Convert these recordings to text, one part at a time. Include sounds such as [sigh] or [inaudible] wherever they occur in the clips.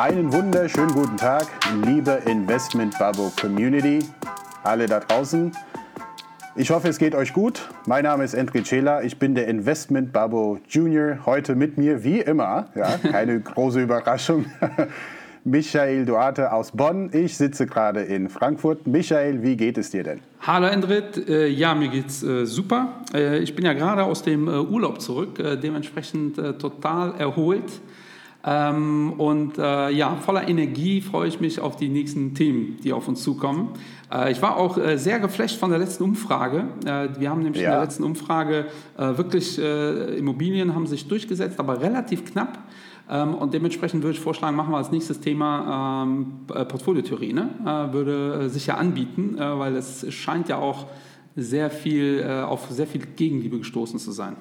Einen wunderschönen guten Tag, liebe Investment Babo Community, alle da draußen. Ich hoffe, es geht euch gut. Mein Name ist Endrit Cela, ich bin der Investment Babo Junior. Heute mit mir, wie immer, ja, keine [laughs] große Überraschung, [laughs] Michael Duarte aus Bonn. Ich sitze gerade in Frankfurt. Michael, wie geht es dir denn? Hallo Endrit, äh, ja, mir geht's äh, super. Äh, ich bin ja gerade aus dem Urlaub zurück, dementsprechend total erholt. Ähm, und äh, ja, voller Energie freue ich mich auf die nächsten Themen, die auf uns zukommen. Äh, ich war auch äh, sehr geflasht von der letzten Umfrage. Äh, wir haben nämlich ja. in der letzten Umfrage äh, wirklich äh, Immobilien haben sich durchgesetzt, aber relativ knapp. Ähm, und dementsprechend würde ich vorschlagen, machen wir als nächstes Thema ähm, Portfoliotheorie. Ne? würde sich ja anbieten, weil es scheint ja auch sehr viel auf sehr viel Gegenliebe gestoßen zu sein.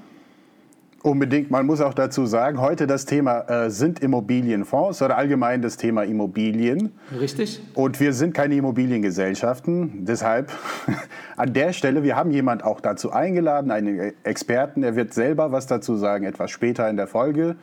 Unbedingt. Man muss auch dazu sagen, heute das Thema äh, sind Immobilienfonds oder allgemein das Thema Immobilien. Richtig. Und wir sind keine Immobiliengesellschaften. Deshalb [laughs] an der Stelle, wir haben jemand auch dazu eingeladen, einen Experten. Er wird selber was dazu sagen, etwas später in der Folge.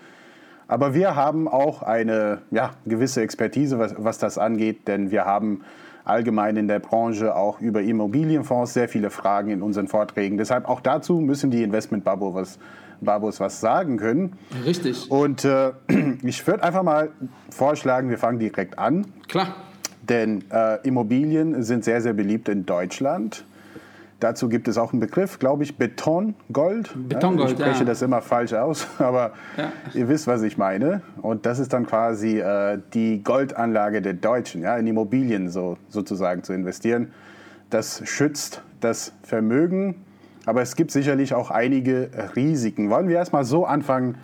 Aber wir haben auch eine ja, gewisse Expertise, was, was das angeht, denn wir haben allgemein in der Branche auch über Immobilienfonds sehr viele Fragen in unseren Vorträgen. Deshalb auch dazu müssen die Investment Bubble was Babos was sagen können. Richtig. Und äh, [clears throat] ich würde einfach mal vorschlagen, wir fangen direkt an. Klar. Denn äh, Immobilien sind sehr, sehr beliebt in Deutschland. Dazu gibt es auch einen Begriff, glaube ich, Betongold. Betongold, Ich spreche ja. das immer falsch aus, [laughs] aber ja. ihr wisst, was ich meine. Und das ist dann quasi äh, die Goldanlage der Deutschen, ja, in Immobilien so, sozusagen zu investieren. Das schützt das Vermögen aber es gibt sicherlich auch einige Risiken. Wollen wir erstmal so anfangen?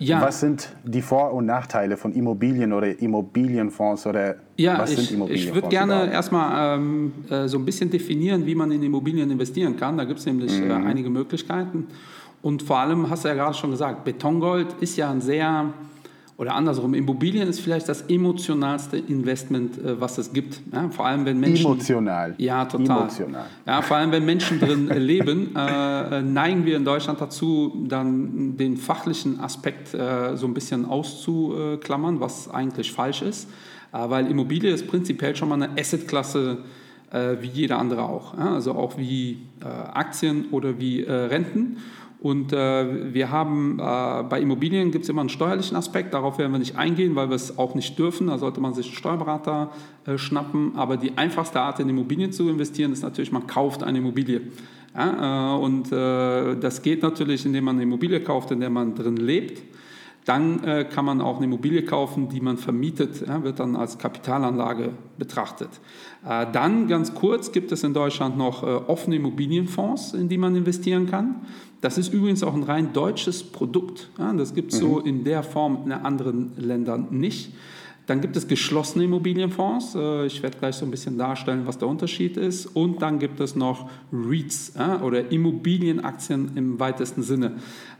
Ja. Was sind die Vor- und Nachteile von Immobilien oder Immobilienfonds oder ja, was ich, sind Immobilienfonds? Ich würde gerne erstmal ähm, äh, so ein bisschen definieren, wie man in Immobilien investieren kann. Da gibt es nämlich äh, mhm. äh, einige Möglichkeiten. Und vor allem, hast du ja gerade schon gesagt, Betongold ist ja ein sehr oder andersrum, Immobilien ist vielleicht das emotionalste Investment, äh, was es gibt. Ja, vor allem, wenn Menschen. Emotional. Ja, total. Emotional. Ja, vor allem, wenn Menschen drin leben, äh, neigen wir in Deutschland dazu, dann den fachlichen Aspekt äh, so ein bisschen auszuklammern, was eigentlich falsch ist. Äh, weil Immobilie ist prinzipiell schon mal eine Assetklasse äh, wie jeder andere auch. Ja, also auch wie äh, Aktien oder wie Renten. Und äh, wir haben äh, bei Immobilien gibt es immer einen steuerlichen Aspekt, darauf werden wir nicht eingehen, weil wir es auch nicht dürfen. Da sollte man sich einen Steuerberater äh, schnappen. Aber die einfachste Art in Immobilien zu investieren ist natürlich, man kauft eine Immobilie. Ja, äh, und äh, das geht natürlich, indem man eine Immobilie kauft, in der man drin lebt. Dann äh, kann man auch eine Immobilie kaufen, die man vermietet, ja, wird dann als Kapitalanlage betrachtet. Dann ganz kurz gibt es in Deutschland noch offene Immobilienfonds, in die man investieren kann. Das ist übrigens auch ein rein deutsches Produkt. Ja, das gibt es mhm. so in der Form in anderen Ländern nicht. Dann gibt es geschlossene Immobilienfonds. Äh, ich werde gleich so ein bisschen darstellen, was der Unterschied ist. Und dann gibt es noch REITs oder Immobilienaktien im weitesten Sinne.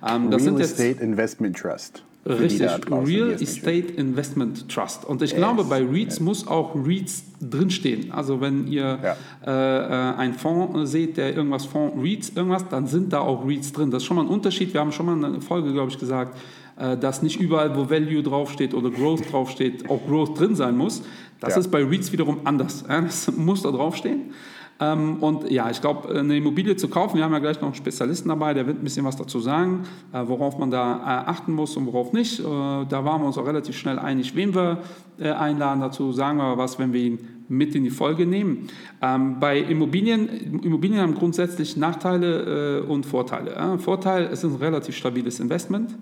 Ähm, das Real Estate Investment Trust. Richtig, Real Estate Investment Trust. Und ich yes. glaube, bei REITs yes. muss auch REITs drinstehen. Also wenn ihr ja. äh, äh einen Fonds seht, der irgendwas Fonds, REITs, irgendwas, dann sind da auch REITs drin. Das ist schon mal ein Unterschied. Wir haben schon mal eine Folge, glaube ich, gesagt, äh, dass nicht überall, wo Value draufsteht oder Growth draufsteht, auch Growth drin sein muss. Das ja. ist bei REITs wiederum anders. Das muss da draufstehen. Ähm, und ja, ich glaube, eine Immobilie zu kaufen, wir haben ja gleich noch einen Spezialisten dabei, der wird ein bisschen was dazu sagen, äh, worauf man da äh, achten muss und worauf nicht. Äh, da waren wir uns auch relativ schnell einig, wen wir einladen. Dazu sagen wir was, wenn wir ihn mit in die Folge nehmen. Ähm, bei Immobilien, Immobilien haben grundsätzlich Nachteile und Vorteile. Vorteil, es ist ein relativ stabiles Investment.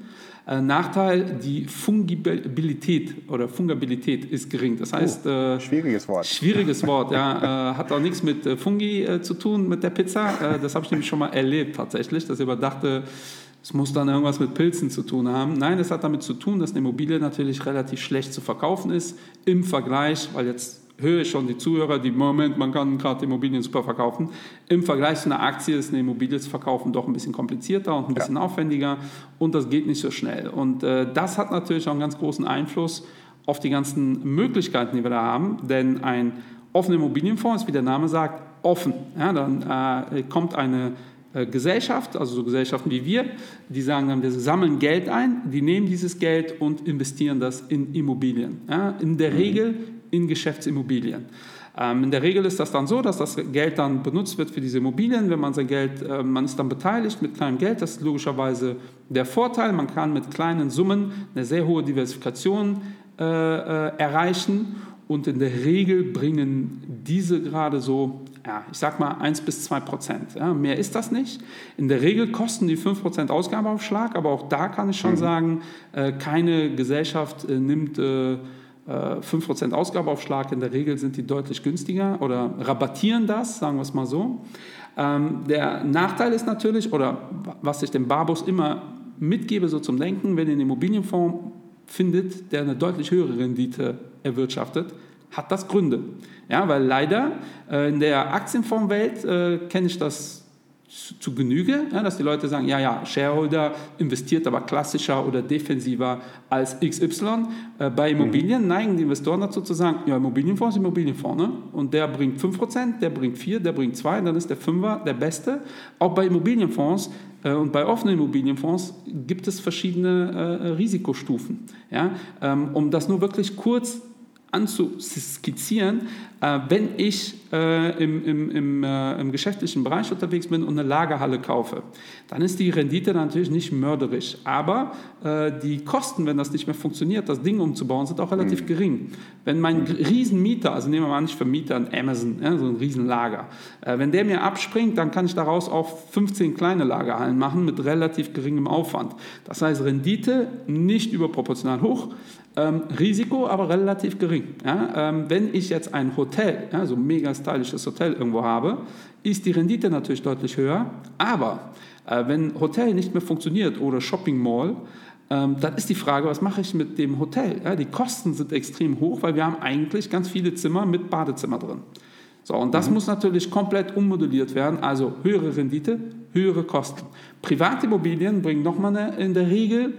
Äh, Nachteil, die Fungibilität oder Fungabilität ist gering. Das heißt, oh, äh, schwieriges Wort. Schwieriges [laughs] Wort, ja. Äh, hat auch nichts mit äh, Fungi äh, zu tun, mit der Pizza. Äh, das habe ich nämlich schon mal erlebt tatsächlich, dass ich überdachte, es muss dann irgendwas mit Pilzen zu tun haben. Nein, es hat damit zu tun, dass eine Immobilie natürlich relativ schlecht zu verkaufen ist im Vergleich, weil jetzt höre ich schon die Zuhörer, die Moment, man kann gerade Immobilien super verkaufen. Im Vergleich zu einer Aktie ist eine Immobilie zu verkaufen doch ein bisschen komplizierter und ein bisschen ja. aufwendiger und das geht nicht so schnell. Und äh, das hat natürlich auch einen ganz großen Einfluss auf die ganzen Möglichkeiten, die wir da haben, denn ein offener Immobilienfonds ist, wie der Name sagt, offen. Ja, dann äh, kommt eine äh, Gesellschaft, also so Gesellschaften wie wir, die sagen dann, wir sammeln Geld ein, die nehmen dieses Geld und investieren das in Immobilien. Ja, in der mhm. Regel in Geschäftsimmobilien. Ähm, in der Regel ist das dann so, dass das Geld dann benutzt wird für diese Immobilien. Wenn man sein Geld, äh, man ist dann beteiligt mit kleinem Geld, das ist logischerweise der Vorteil. Man kann mit kleinen Summen eine sehr hohe Diversifikation äh, äh, erreichen und in der Regel bringen diese gerade so, ja, ich sag mal 1 bis 2 Prozent. Ja, mehr ist das nicht. In der Regel kosten die 5 Prozent Ausgabeaufschlag, aber auch da kann ich schon mhm. sagen, äh, keine Gesellschaft äh, nimmt äh, 5% Ausgabeaufschlag, in der Regel sind die deutlich günstiger oder rabattieren das, sagen wir es mal so. Ähm, der Nachteil ist natürlich, oder was ich dem Barbus immer mitgebe, so zum Denken, wenn ihr einen Immobilienfonds findet, der eine deutlich höhere Rendite erwirtschaftet, hat das Gründe. Ja, weil leider äh, in der Aktienfondswelt äh, kenne ich das zu Genüge, ja, dass die Leute sagen, ja, ja, Shareholder investiert aber klassischer oder defensiver als XY. Äh, bei Immobilien mhm. neigen die Investoren dazu zu sagen, ja, Immobilienfonds ist Immobilienfonds. Ne? Und der bringt 5%, der bringt 4%, der bringt 2%, dann ist der 5er der beste. Auch bei Immobilienfonds äh, und bei offenen Immobilienfonds gibt es verschiedene äh, Risikostufen. Ja? Ähm, um das nur wirklich kurz anzuskizzieren, äh, wenn ich äh, im, im, im, äh, im, geschäftlichen Bereich unterwegs bin und eine Lagerhalle kaufe, dann ist die Rendite natürlich nicht mörderisch. Aber äh, die Kosten, wenn das nicht mehr funktioniert, das Ding umzubauen, sind auch relativ mhm. gering. Wenn mein Riesenmieter, also nehmen wir mal nicht Vermieter an Amazon, ja, so ein Riesenlager, äh, wenn der mir abspringt, dann kann ich daraus auch 15 kleine Lagerhallen machen mit relativ geringem Aufwand. Das heißt, Rendite nicht überproportional hoch, ähm, Risiko aber relativ gering. Ja? Ähm, wenn ich jetzt ein Hotel, ja, so ein mega stylisches Hotel irgendwo habe, ist die Rendite natürlich deutlich höher. Aber äh, wenn Hotel nicht mehr funktioniert oder Shopping Mall, ähm, dann ist die Frage, was mache ich mit dem Hotel? Ja, die Kosten sind extrem hoch, weil wir haben eigentlich ganz viele Zimmer mit Badezimmer drin. So, und das mhm. muss natürlich komplett ummodelliert werden, also höhere Rendite, höhere Kosten. Privatimmobilien bringen nochmal in der Regel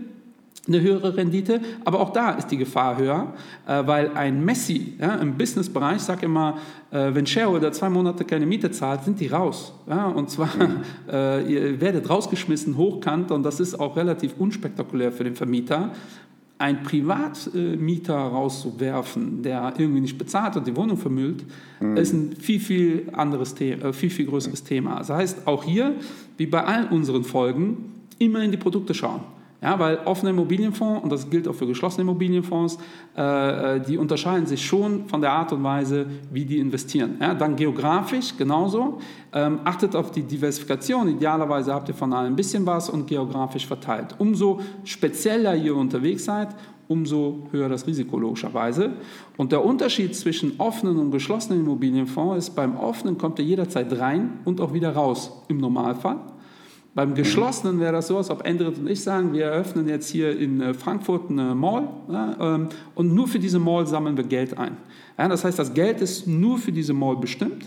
eine höhere Rendite, aber auch da ist die Gefahr höher, äh, weil ein Messi ja, im Businessbereich sagt immer, äh, wenn Shareholder zwei Monate keine Miete zahlt, sind die raus. Ja, und zwar, mhm. [laughs] äh, ihr werdet rausgeschmissen, hochkant, und das ist auch relativ unspektakulär für den Vermieter. Ein Privatmieter rauszuwerfen, der irgendwie nicht bezahlt und die Wohnung vermüllt, mhm. ist ein viel, viel anderes Thema, äh, viel, viel größeres Thema. Das heißt, auch hier, wie bei all unseren Folgen, immer in die Produkte schauen. Ja, weil offene Immobilienfonds, und das gilt auch für geschlossene Immobilienfonds, äh, äh, die unterscheiden sich schon von der Art und Weise, wie die investieren. Ja, dann geografisch genauso. Ähm, achtet auf die Diversifikation. Idealerweise habt ihr von allem ein bisschen was und geografisch verteilt. Umso spezieller ihr unterwegs seid, umso höher das Risiko logischerweise. Und der Unterschied zwischen offenen und geschlossenen Immobilienfonds ist, beim offenen kommt ihr jederzeit rein und auch wieder raus im Normalfall. Beim Geschlossenen wäre das so, als ob Endrit und ich sagen, wir eröffnen jetzt hier in äh, Frankfurt eine Mall ja, ähm, und nur für diese Mall sammeln wir Geld ein. Ja, das heißt, das Geld ist nur für diese Mall bestimmt.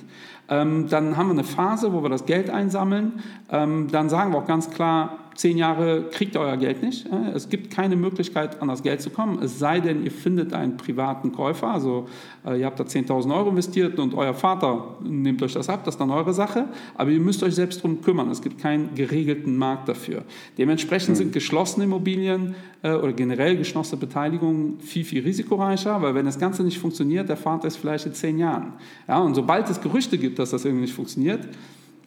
Ähm, dann haben wir eine Phase, wo wir das Geld einsammeln. Ähm, dann sagen wir auch ganz klar, zehn Jahre kriegt ihr euer Geld nicht. Es gibt keine Möglichkeit, an das Geld zu kommen, es sei denn, ihr findet einen privaten Käufer. Also äh, ihr habt da 10.000 Euro investiert und euer Vater nimmt euch das ab, das ist dann eure Sache. Aber ihr müsst euch selbst darum kümmern. Es gibt keinen geregelten Markt dafür. Dementsprechend sind geschlossene Immobilien äh, oder generell geschlossene Beteiligungen viel, viel risikoreicher, weil wenn das Ganze nicht funktioniert, erfahrt ihr es vielleicht in zehn Jahren. Ja, und sobald es Gerüchte gibt, dass das irgendwie nicht funktioniert,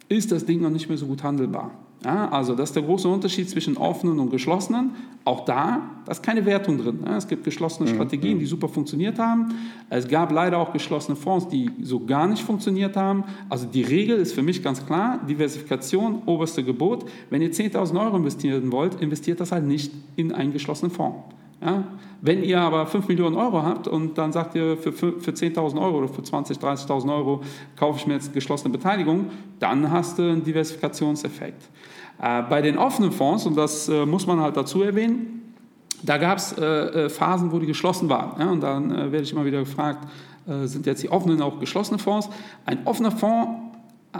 ist das Ding noch nicht mehr so gut handelbar. Ja, also das ist der große Unterschied zwischen offenen und geschlossenen. Auch da, da ist keine Wertung drin. Ja, es gibt geschlossene mhm, Strategien, mhm. die super funktioniert haben. Es gab leider auch geschlossene Fonds, die so gar nicht funktioniert haben. Also die Regel ist für mich ganz klar, Diversifikation, oberste Gebot. Wenn ihr 10.000 Euro investieren wollt, investiert das halt nicht in einen geschlossenen Fonds. Ja? Wenn ihr aber 5 Millionen Euro habt und dann sagt ihr, für, für 10.000 Euro oder für 20.000, 30.000 Euro kaufe ich mir jetzt geschlossene Beteiligung, dann hast du einen Diversifikationseffekt. Äh, bei den offenen Fonds, und das äh, muss man halt dazu erwähnen, da gab es äh, Phasen, wo die geschlossen waren. Ja? Und dann werde ich immer wieder gefragt, sind jetzt die offenen auch geschlossene Fonds? Ein offener Fonds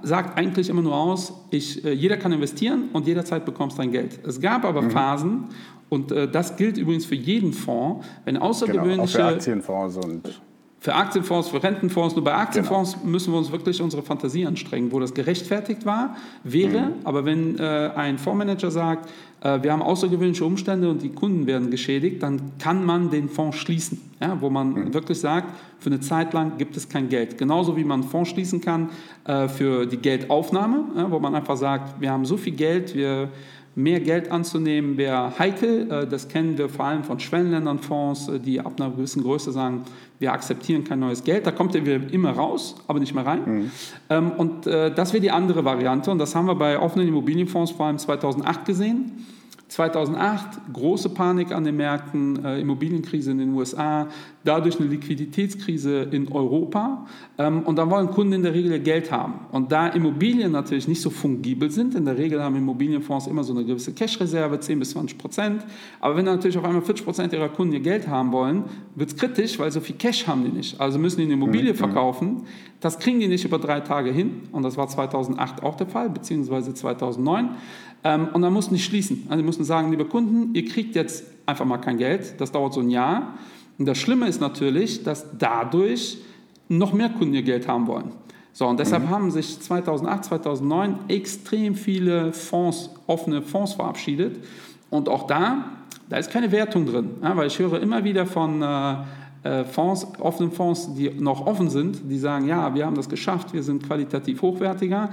sagt eigentlich immer nur aus, ich, jeder kann investieren und jederzeit bekommst du dein Geld. Es gab aber mhm. Phasen, und äh, das gilt übrigens für jeden Fonds, wenn außergewöhnliche... Genau, auch für Aktienfonds und Für Aktienfonds, für Rentenfonds, nur bei Aktienfonds genau. müssen wir uns wirklich unsere Fantasie anstrengen, wo das gerechtfertigt war, wäre. Mhm. Aber wenn äh, ein Fondsmanager sagt, äh, wir haben außergewöhnliche Umstände und die Kunden werden geschädigt, dann kann man den Fonds schließen, ja, wo man mhm. wirklich sagt, für eine Zeit lang gibt es kein Geld. Genauso wie man einen Fonds schließen kann äh, für die Geldaufnahme, ja, wo man einfach sagt, wir haben so viel Geld, wir Mehr Geld anzunehmen wäre heikel. Äh, das kennen wir vor allem von Schwellenländernfonds, äh, die ab einer gewissen Größe sagen, wir akzeptieren kein neues Geld. Da kommt er immer raus, aber nicht mehr rein. Mhm. Ähm, und äh, das wäre die andere Variante. Und das haben wir bei offenen Immobilienfonds vor allem 2008 gesehen. 2008 große Panik an den Märkten, äh, Immobilienkrise in den USA, dadurch eine Liquiditätskrise in Europa. Ähm, und dann wollen Kunden in der Regel Geld haben. Und da Immobilien natürlich nicht so fungibel sind, in der Regel haben Immobilienfonds immer so eine gewisse Cash-Reserve, 10 bis 20 Prozent. Aber wenn natürlich auf einmal 40 Prozent ihrer Kunden ihr Geld haben wollen, wird es kritisch, weil so viel Cash haben die nicht. Also müssen die eine Immobilie mhm. verkaufen. Das kriegen die nicht über drei Tage hin. Und das war 2008 auch der Fall, beziehungsweise 2009. Ähm, und dann mussten die schließen. Also die mussten sagen, liebe Kunden, ihr kriegt jetzt einfach mal kein Geld. Das dauert so ein Jahr. Und das Schlimme ist natürlich, dass dadurch noch mehr Kunden ihr Geld haben wollen. So, und deshalb mhm. haben sich 2008, 2009 extrem viele Fonds, offene Fonds verabschiedet. Und auch da, da ist keine Wertung drin, ja, weil ich höre immer wieder von äh, äh, Fonds, offenen Fonds, die noch offen sind, die sagen, ja, wir haben das geschafft, wir sind qualitativ hochwertiger.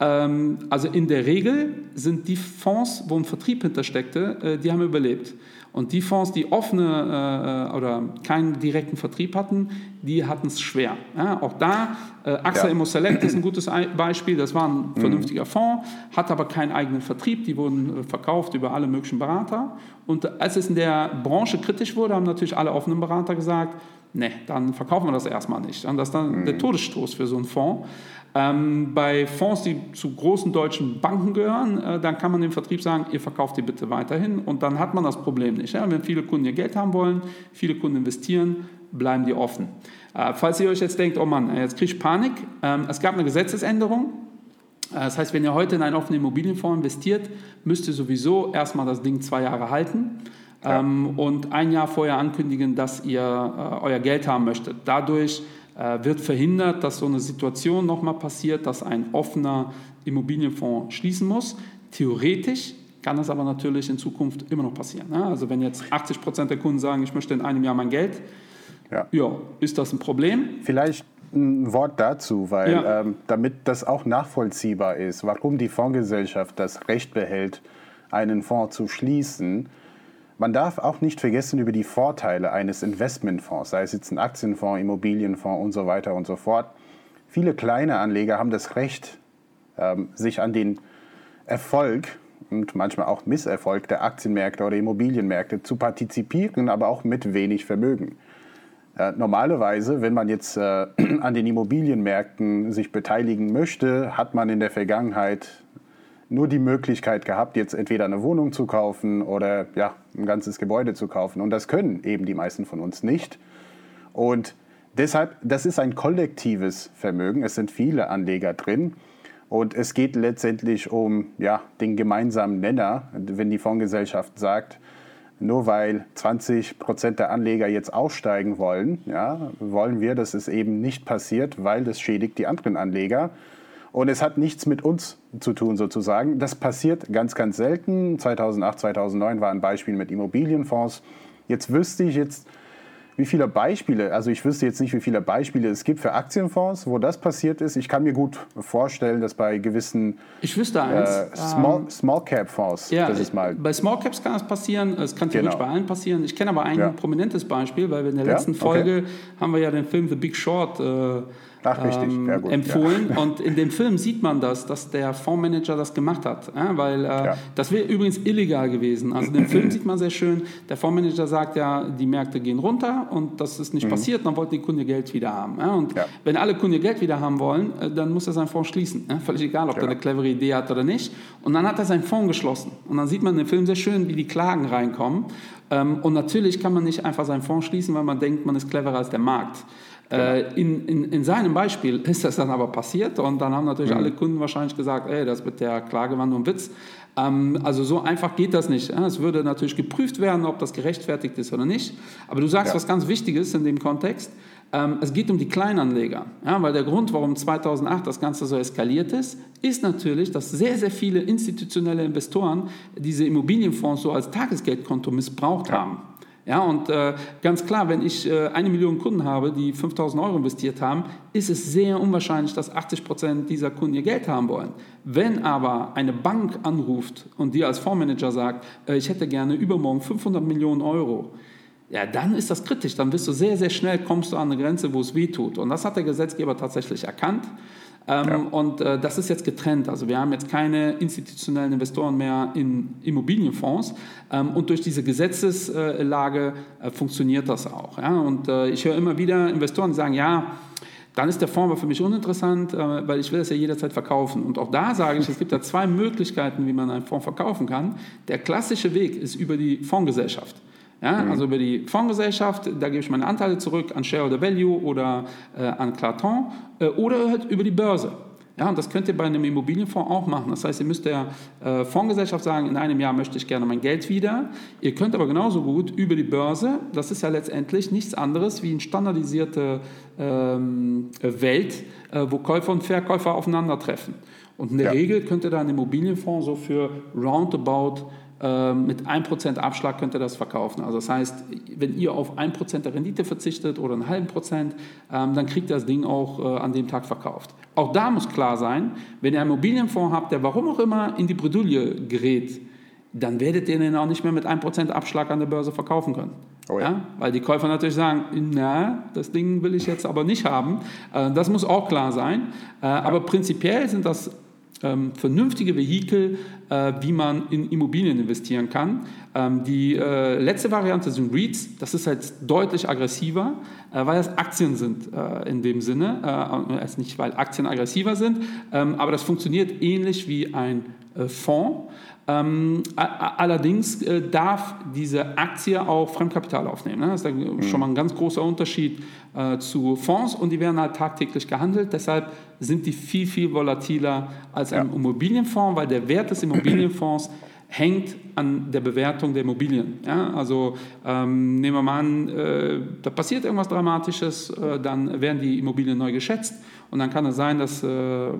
Ähm, also in der Regel sind die Fonds, wo ein Vertrieb hintersteckte, äh, die haben überlebt. Und die Fonds, die offene äh, oder keinen direkten Vertrieb hatten, die hatten es schwer. Ja, auch da, äh, AXA ja. Select ist ein gutes [clears throat] Beispiel. Das war ein mhm. vernünftiger Fonds, hat aber keinen eigenen Vertrieb. Die wurden äh, verkauft über alle möglichen Berater. Und als es in der Branche kritisch wurde, haben natürlich alle offenen Berater gesagt, ne, dann verkaufen wir das erstmal nicht. Und das ist dann mhm. der Todesstoß für so einen Fonds. Ähm, bei Fonds, die zu großen deutschen Banken gehören, äh, dann kann man dem Vertrieb sagen, ihr verkauft die bitte weiterhin und dann hat man das Problem nicht. Ja? Wenn viele Kunden ihr Geld haben wollen, viele Kunden investieren, bleiben die offen. Äh, falls ihr euch jetzt denkt, oh Mann, jetzt kriege ich Panik, ähm, es gab eine Gesetzesänderung. Äh, das heißt, wenn ihr heute in einen offenen Immobilienfonds investiert, müsst ihr sowieso erstmal das Ding zwei Jahre halten. Ja. Ähm, und ein Jahr vorher ankündigen, dass ihr äh, euer Geld haben möchtet. Dadurch wird verhindert, dass so eine Situation nochmal passiert, dass ein offener Immobilienfonds schließen muss. Theoretisch kann das aber natürlich in Zukunft immer noch passieren. Ne? Also wenn jetzt 80 Prozent der Kunden sagen, ich möchte in einem Jahr mein Geld, ja. ja ist das ein Problem? Vielleicht ein Wort dazu, weil ja. ähm, damit das auch nachvollziehbar ist, warum die Fondsgesellschaft das Recht behält, einen Fonds zu schließen, man darf auch nicht vergessen über die Vorteile eines Investmentfonds, sei es jetzt ein Aktienfonds, Immobilienfonds und so weiter und so fort. Viele kleine Anleger haben das Recht, ähm, sich an den Erfolg und manchmal auch Misserfolg der Aktienmärkte oder Immobilienmärkte zu partizipieren, aber auch mit wenig Vermögen. Äh, normalerweise, wenn man jetzt äh, [clears throat] an den Immobilienmärkten sich beteiligen möchte, hat man in der Vergangenheit nur die Möglichkeit gehabt, jetzt entweder eine Wohnung zu kaufen oder ja, ein ganzes Gebäude zu kaufen. Und das können eben die meisten von uns nicht. Und deshalb, das ist ein kollektives Vermögen. Es sind viele Anleger drin. Und es geht letztendlich um ja, den gemeinsamen Nenner, wenn die Fondsgesellschaft sagt, nur weil 20 Prozent der Anleger jetzt aussteigen wollen, ja, wollen wir, dass es eben nicht passiert, weil das schädigt die anderen Anleger. Und es hat nichts mit uns zu tun sozusagen. Das passiert ganz, ganz selten. 2008, 2009 war ein Beispiel mit Immobilienfonds. Jetzt wüsste ich jetzt, wie viele Beispiele, also ich wüsste jetzt nicht, wie viele Beispiele es gibt für Aktienfonds, wo das passiert ist. Ich kann mir gut vorstellen, dass bei gewissen ich wüsste eins, äh, Small, ähm, Small Cap Fonds, ja, das ist mal bei Small Caps kann das passieren, es kann theoretisch genau. bei allen passieren. Ich kenne aber ein ja. prominentes Beispiel, weil wir in der letzten ja? okay. Folge haben wir ja den Film The Big Short äh, Ach, richtig. Ähm, ja, empfohlen. Ja. Und in dem Film sieht man das, dass der Fondsmanager das gemacht hat. Ja, weil äh, ja. das wäre übrigens illegal gewesen. Also in dem Film [clears throat] sieht man sehr schön, der Fondsmanager sagt ja, die Märkte gehen runter und das ist nicht mhm. passiert, dann wollten die Kunden Geld wieder haben. Und wenn alle Kunden Geld wieder haben wollen, äh, dann muss er seinen Fonds schließen. Völlig egal, ob er eine clevere Idee hat oder nicht. Und dann hat er seinen Fonds geschlossen. Und dann sieht man in dem Film sehr schön, wie die Klagen reinkommen. Ähm, und natürlich kann man nicht einfach seinen Fonds schließen, weil man denkt, man ist cleverer als der Markt. Genau. Äh, in, in, in, seinem Beispiel ist das dann aber passiert und dann haben natürlich mhm. alle Kunden wahrscheinlich gesagt, ey, das mit der Klage war nur ein Witz. Ähm, also so einfach geht das nicht. Es würde natürlich geprüft werden, ob das gerechtfertigt ist oder nicht. Aber du sagst ja. was ganz Wichtiges in dem Kontext. Ähm, es geht um die Kleinanleger, ja, weil der Grund, warum 2008 das Ganze so eskaliert ist, ist natürlich, dass sehr, sehr viele institutionelle Investoren diese Immobilienfonds so als Tagesgeldkonto missbraucht ja. haben. Ja, und äh, ganz klar, wenn ich äh, eine Million Kunden habe, die 5000 Euro investiert haben, ist es sehr unwahrscheinlich, dass 80 Prozent dieser Kunden ihr Geld haben wollen. Wenn aber eine Bank anruft und dir als Fondsmanager sagt, äh, ich hätte gerne übermorgen 500 Millionen Euro, ja, dann ist das kritisch. Dann bist du sehr, sehr schnell, kommst du an eine Grenze, wo es weh tut. Und das hat der Gesetzgeber tatsächlich erkannt. Ähm, ja. Und äh, das ist jetzt getrennt. Also wir haben jetzt keine institutionellen Investoren mehr in Immobilienfonds. Ähm, und durch diese Gesetzeslage äh, funktioniert das auch. Ja? Und äh, ich höre immer wieder Investoren sagen, ja, dann ist der Fonds aber für mich uninteressant, äh, weil ich will das ja jederzeit verkaufen. Und auch da sage ich, es gibt da zwei Möglichkeiten, wie man einen Fonds verkaufen kann. Der klassische Weg ist über die Fondsgesellschaft. Ja, mhm. Also über die Fondsgesellschaft, da gebe ich meine Anteile zurück an Shareholder Value oder äh, an Claton äh, oder halt über die Börse. Ja, und das könnt ihr bei einem Immobilienfonds auch machen. Das heißt, ihr müsst der äh, Fondsgesellschaft sagen, in einem Jahr möchte ich gerne mein Geld wieder. Ihr könnt aber genauso gut über die Börse, das ist ja letztendlich nichts anderes wie eine standardisierte ähm, Welt, äh, wo Käufer und Verkäufer aufeinandertreffen. Und in der ja. Regel könnt ihr da einen Immobilienfonds so für roundabout mit 1% Abschlag könnt ihr das verkaufen. Also das heißt, wenn ihr auf 1% der Rendite verzichtet oder einen halben Prozent, ähm, dann kriegt ihr das Ding auch äh, an dem Tag verkauft. Auch da muss klar sein, wenn ihr einen Immobilienfonds habt, der warum auch immer in die Bredouille gerät, dann werdet ihr den auch nicht mehr mit 1% Abschlag an der Börse verkaufen können. Oh ja. Ja? Weil die Käufer natürlich sagen, na, das Ding will ich jetzt aber nicht haben. Äh, das muss auch klar sein. Äh, aber prinzipiell sind das ähm, vernünftige Vehikel, wie man in Immobilien investieren kann. Ähm, die äh, letzte Variante sind REITs. Das ist halt deutlich aggressiver, äh, weil das Aktien sind äh, in dem Sinne. also nicht, weil Aktien aggressiver sind, ähm, aber das funktioniert ähnlich wie ein äh, Fonds. Ähm, allerdings äh, darf diese Aktie auch Fremdkapital aufnehmen. Ne? Das ist mhm. schon mal ein ganz großer Unterschied äh, zu Fonds und die werden halt tagtäglich gehandelt. Deshalb sind die viel, viel volatiler als ein ja. Immobilienfonds, weil der Wert des Immobilienfonds hängt an der Bewertung der Immobilien. Ja? Also ähm, nehmen wir mal an, äh, da passiert irgendwas Dramatisches, äh, dann werden die Immobilien neu geschätzt und dann kann es sein, dass äh,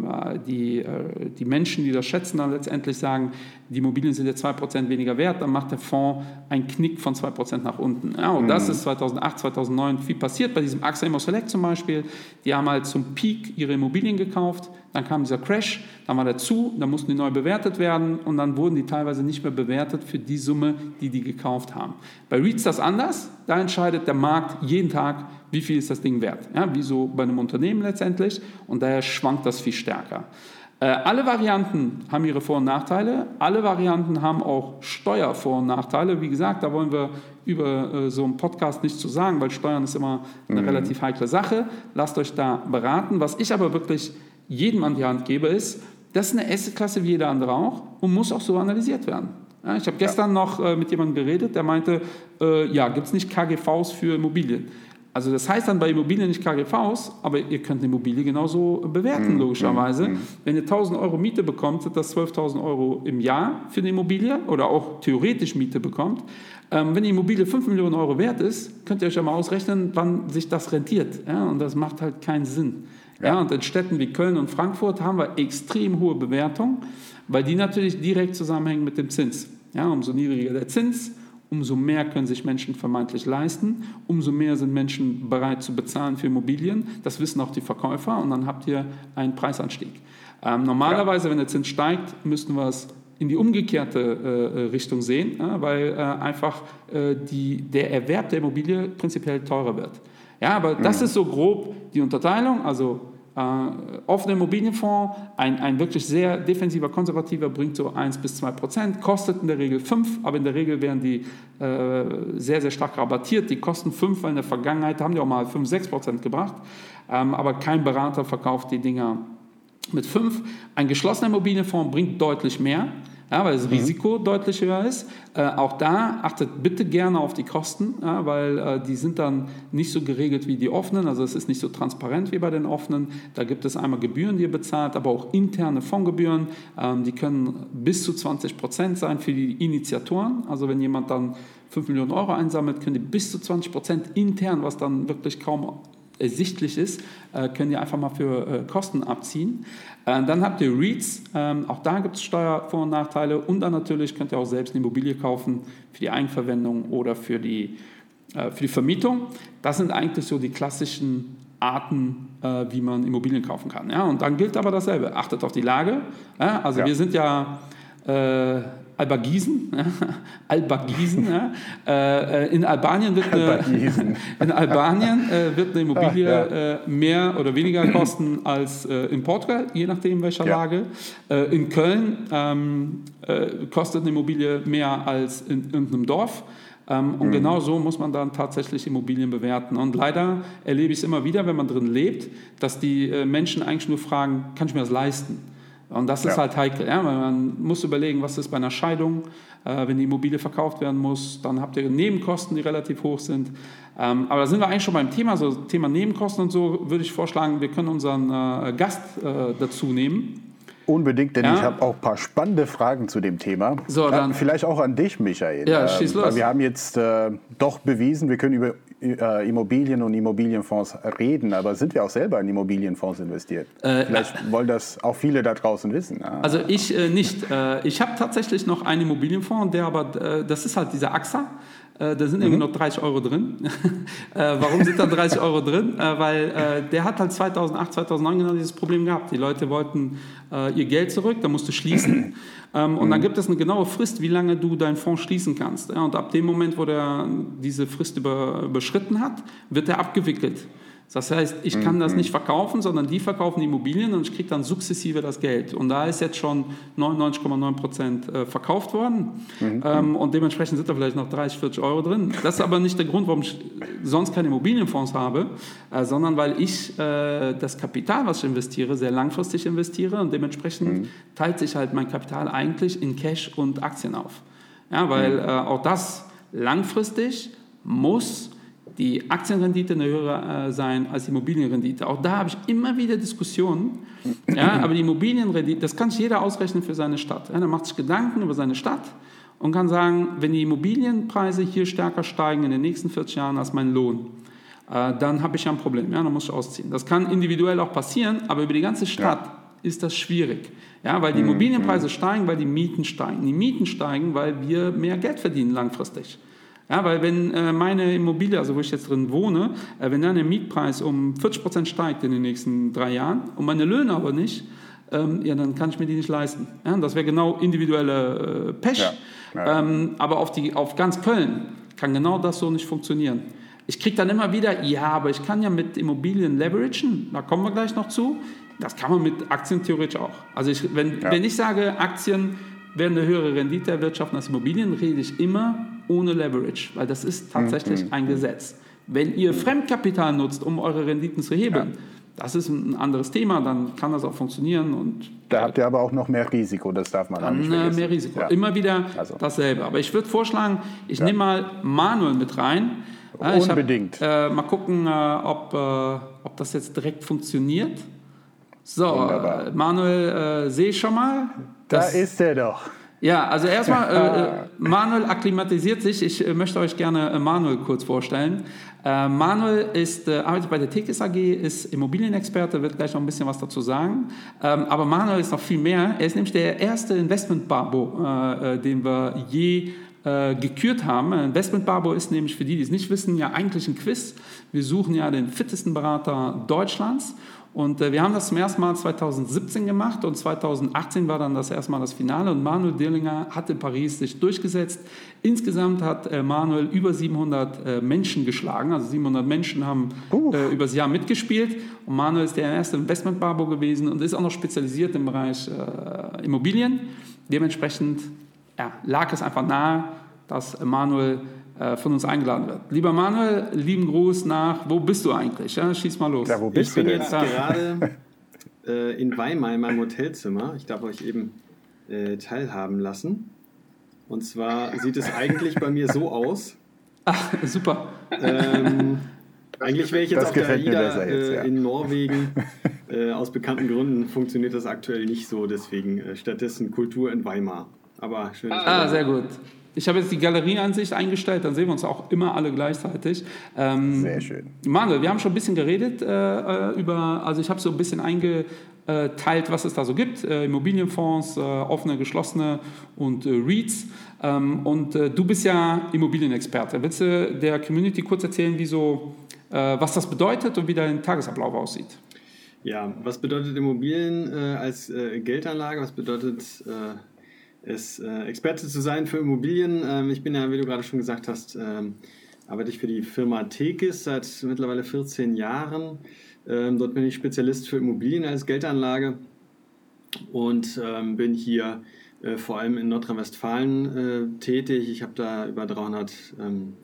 die, äh, die Menschen, die das schätzen, dann letztendlich sagen, die Immobilien sind jetzt 2% weniger wert, dann macht der Fonds einen Knick von 2% nach unten. Ja, und mhm. das ist 2008, 2009 viel passiert. Bei diesem AXA Immo Select zum Beispiel, die haben halt zum Peak ihre Immobilien gekauft, dann kam dieser Crash, dann war der zu, dann mussten die neu bewertet werden und dann wurden die teilweise nicht mehr bewertet für die Summe, die die gekauft haben. Bei REITs das anders, da entscheidet der Markt jeden Tag, wie viel ist das Ding wert. Ja, wie so bei einem Unternehmen letztendlich und daher schwankt das viel stärker. Äh, alle Varianten haben ihre Vor- und Nachteile. Alle Varianten haben auch Steuervor- und Nachteile. Wie gesagt, da wollen wir über äh, so einen Podcast nichts zu sagen, weil Steuern ist immer eine mhm. relativ heikle Sache. Lasst euch da beraten. Was ich aber wirklich jedem an die Hand gebe, ist, das ist eine Assetklasse wie jeder andere auch und muss auch so analysiert werden. Ja, ich habe gestern ja. noch äh, mit jemandem geredet, der meinte, äh, ja, gibt es nicht KGVs für Immobilien? Also das heißt dann bei Immobilien nicht KGVs, aber ihr könnt eine Immobilie genauso bewerten, mm, logischerweise. Mm, mm. Wenn ihr 1000 Euro Miete bekommt, sind das 12.000 Euro im Jahr für eine Immobilie oder auch theoretisch Miete bekommt. Ähm, wenn die Immobilie 5 Millionen Euro wert ist, könnt ihr euch ja mal ausrechnen, wann sich das rentiert. Ja? Und das macht halt keinen Sinn. Ja. und in Städten wie Köln und Frankfurt haben wir extrem hohe Bewertungen, weil die natürlich direkt zusammenhängen mit dem Zins. Ja, umso niedriger der Zins, umso mehr können sich Menschen vermeintlich leisten, umso mehr sind Menschen bereit zu bezahlen für Immobilien. Das wissen auch die Verkäufer und dann habt ihr einen Preisanstieg. Ähm, normalerweise, ja. wenn der Zins steigt, müssten wir es in die umgekehrte äh, Richtung sehen, ja, weil äh, einfach äh, die, der Erwerb der Immobilie prinzipiell teurer wird. Ja, aber mhm. das ist so grob die Unterteilung. Also äh, offener Immobilienfonds, ein, ein wirklich sehr defensiver, konservativer, bringt so 1 bis 2 Prozent, kostet in der Regel 5, aber in der Regel werden die äh, sehr, sehr stark rabattiert. Die kosten 5, weil in der Vergangenheit haben die auch mal 5, 6 Prozent gebracht, ähm, aber kein Berater verkauft die Dinger mit 5. Ein geschlossener Immobilienfonds bringt deutlich mehr, ja, weil das mhm. Risiko deutlich höher ist. Äh, auch da achtet bitte gerne auf die Kosten, ja, weil äh, die sind dann nicht so geregelt wie die offenen, also es ist nicht so transparent wie bei den offenen. Da gibt es einmal Gebühren, die ihr bezahlt, aber auch interne Fondsgebühren. Ähm, die können bis zu 20 Prozent sein für die Initiatoren. Also wenn jemand dann 5 Millionen Euro einsammelt, können die bis zu 20 Prozent intern, was dann wirklich kaum ersichtlich ist, äh, können die einfach mal für äh, Kosten abziehen. Äh, dann habt ihr REITs, ähm, auch da gibt es Steuervor- und Nachteile. Und dann natürlich könnt ihr auch selbst eine Immobilie kaufen für die Eigenverwendung oder für die, für die Vermietung. Das sind eigentlich so die klassischen Arten, wie man Immobilien kaufen kann. und dann gilt aber dasselbe. Achtet auf die Lage. also ja. wir sind ja Albergisen, [laughs] Albergisen. Äh, in Albanien wird eine, [laughs] in Albanien äh, wird eine Immobilie Ach, ja. äh, mehr oder weniger kosten als äh, in Portugal, je nachdem welcher ja. Lage. Äh, in Köln ähm, äh, kostet eine Immobilie mehr als in irgendeinem Dorf. Ähm, und mhm. genau so muss man dann tatsächlich Immobilien bewerten. Und leider erlebe ich es immer wieder, wenn man drin lebt, dass die Menschen eigentlich nur fragen, kann ich mir das leisten? Und das ist ja. halt heikel. Ja? Man muss überlegen, was ist bei einer Scheidung, äh, wenn die Immobilie verkauft werden muss, dann habt ihr Nebenkosten, die relativ hoch sind. Ähm, aber da sind wir eigentlich schon beim Thema, so Thema Nebenkosten und so, würde ich vorschlagen, wir können unseren äh, Gast äh, dazu nehmen. Unbedingt, denn ja. ich habe auch ein paar spannende Fragen zu dem Thema. So, dann, vielleicht auch an dich, Michael. Ja, schieß ähm, los. Wir haben jetzt äh, doch bewiesen, wir können über äh, Immobilien und Immobilienfonds reden, aber sind wir auch selber in Immobilienfonds investiert? Äh, Vielleicht äh, wollen das auch viele da draußen wissen. Ja. Also ich äh, nicht. Äh, ich habe tatsächlich noch einen Immobilienfonds, der aber, äh, das ist halt dieser AXA. Da sind mhm. irgendwie noch 30 Euro drin. [laughs] Warum sind da 30 Euro drin? Weil der hat halt 2008, 2009 genau dieses Problem gehabt. Die Leute wollten ihr Geld zurück, da musste schließen. [clears throat] Ähm, und mhm. dann gibt es eine genaue Frist, wie lange du deinen Fonds schließen kannst. Ja, und ab dem Moment, wo der diese Frist über, überschritten hat, wird er abgewickelt. Das heißt, ich kann das mhm. nicht verkaufen, sondern die verkaufen die Immobilien und ich kriege dann sukzessive das Geld. Und da ist jetzt schon 99,9 Prozent äh, verkauft worden. Mhm. Ähm, und dementsprechend sind da vielleicht noch 30, 40 Euro drin. Das ist aber nicht der Grund, warum ich sonst keine Immobilienfonds habe, äh, sondern weil ich äh, das Kapital, was ich investiere, sehr langfristig investiere und dementsprechend mhm. teilt sich halt mein Kapital eigentlich in Cash und Aktien auf. Ja, weil auch das langfristig muss die Aktienrendite eine höhere äh, sein als die Immobilienrendite. Auch da habe ich immer wieder Diskussionen. Ja, [clears throat] aber die Immobilienrendite, das kann sich jeder ausrechnen für seine Stadt. Ja, er macht sich Gedanken über seine Stadt und kann sagen, wenn die Immobilienpreise hier stärker steigen in den nächsten 40 Jahren als mein Lohn, äh, dann habe ich ja ein Problem. Ja, dann muss ich ausziehen. Das kann individuell auch passieren, aber über die ganze Stadt ja. ist das schwierig. Ja, weil die mhm, Immobilienpreise mhm. steigen, weil die Mieten steigen. Die Mieten steigen, weil wir mehr Geld verdienen langfristig. Ja, weil wenn äh, meine Immobilie, also wo ich jetzt drin wohne, äh, wenn dann der Mietpreis um 40 Prozent steigt in den nächsten drei Jahren und meine Löhne aber nicht, ähm, ja, dann kann ich mir die nicht leisten. Ja, das wäre genau individuelle äh, Pech. Ja, ja. Ähm, aber auf, die, auf ganz Köln kann genau das so nicht funktionieren. Ich kriege dann immer wieder, ja, aber ich kann ja mit Immobilien leveragen, da kommen wir gleich noch zu. Das kann man mit Aktien theoretisch auch. Also ich, wenn, wenn ich sage, Aktien werden eine höhere Rendite erwirtschaften als Immobilien, rede ich immer ohne Leverage, weil das ist tatsächlich mhm. ein Gesetz. Wenn ihr Fremdkapital nutzt, um eure Renditen zu hebeln, ja. das ist ein anderes Thema, dann kann das auch funktionieren. Und da habt ihr aber auch noch mehr Risiko, das darf man dann nicht vergessen. Mehr Risiko, ja. immer wieder also. dasselbe. Aber ich würde vorschlagen, ich ja. nehme mal Manuel mit rein. Unbedingt. Hab, äh, mal gucken, äh, ob, äh, ob das jetzt direkt funktioniert. So, Wunderbar. Manuel äh, sehe ich schon mal. Da ist er doch. Ja, also erstmal, äh, [laughs] äh, Manuel akklimatisiert sich. Ich äh, möchte euch gerne äh, Manuel kurz vorstellen. Äh, Manuel ist, äh, arbeitet bei der Tekis AG, ist Immobilienexperte, wird gleich noch ein bisschen was dazu sagen. Ähm, aber Manuel ist noch viel mehr. Er ist nämlich der erste Investment-Barbo, den wir je gekürt haben. Investment Barbo ist nämlich für die, die es nicht wissen, ja eigentlich ein Quiz. Wir suchen ja den fittesten Berater Deutschlands und äh, wir haben das zum ersten Mal 2017 gemacht und 2018 war dann das erste Mal das Finale und Manuel Dirlinger hat in Paris sich durchgesetzt. Insgesamt hat äh, Manuel über 700 äh, Menschen geschlagen, also 700 Menschen haben äh, über das Jahr mitgespielt und Manuel ist der erste Investmentbarbo gewesen und ist auch noch spezialisiert im Bereich äh, Immobilien. Dementsprechend ja, lag es einfach nahe, dass Manuel von uns eingeladen wird. Lieber Manuel, lieben Gruß nach, wo bist du eigentlich? Ja, schieß mal los. Ja, wo bist ich bin jetzt gerade äh, in Weimar in meinem Hotelzimmer. Ich darf euch eben äh, teilhaben lassen. Und zwar sieht es eigentlich bei mir so aus. Ach, super. Ähm, eigentlich wäre ich jetzt Das auf der AIDA jetzt, äh, ja. in Norwegen. äh, aus bekannten Gründen funktioniert das aktuell nicht so, deswegen äh, stattdessen Kultur in Weimar. Aber schön. Ah, sehr gut. Ich habe jetzt die Galerieansicht eingestellt, dann sehen wir uns auch immer alle gleichzeitig. Ähm, Sehr schön. Manuel, wir haben schon ein bisschen geredet äh, äh, über, also ich habe so ein bisschen eingeteilt, was es da so gibt. Äh, Immobilienfonds, äh, offene, geschlossene und äh, REITs. Ähm, und äh, du bist ja Immobilienexperte. Willst du der Community kurz erzählen, wie so, äh, was das bedeutet und wie dein Tagesablauf aussieht? Ja, was bedeutet Immobilien äh, als äh, Geldanlage? Was bedeutet es, äh, Experte zu sein für Immobilien? Ähm, ich bin ja, wie du gerade schon gesagt hast, ähm, arbeite ich für die Firma Tekis seit mittlerweile 14 Jahren. Ähm, dort bin ich Spezialist für Immobilien als Geldanlage und ähm, bin hier äh, vor allem in Nordrhein-Westfalen äh, tätig. Ich habe da über 300 ähm,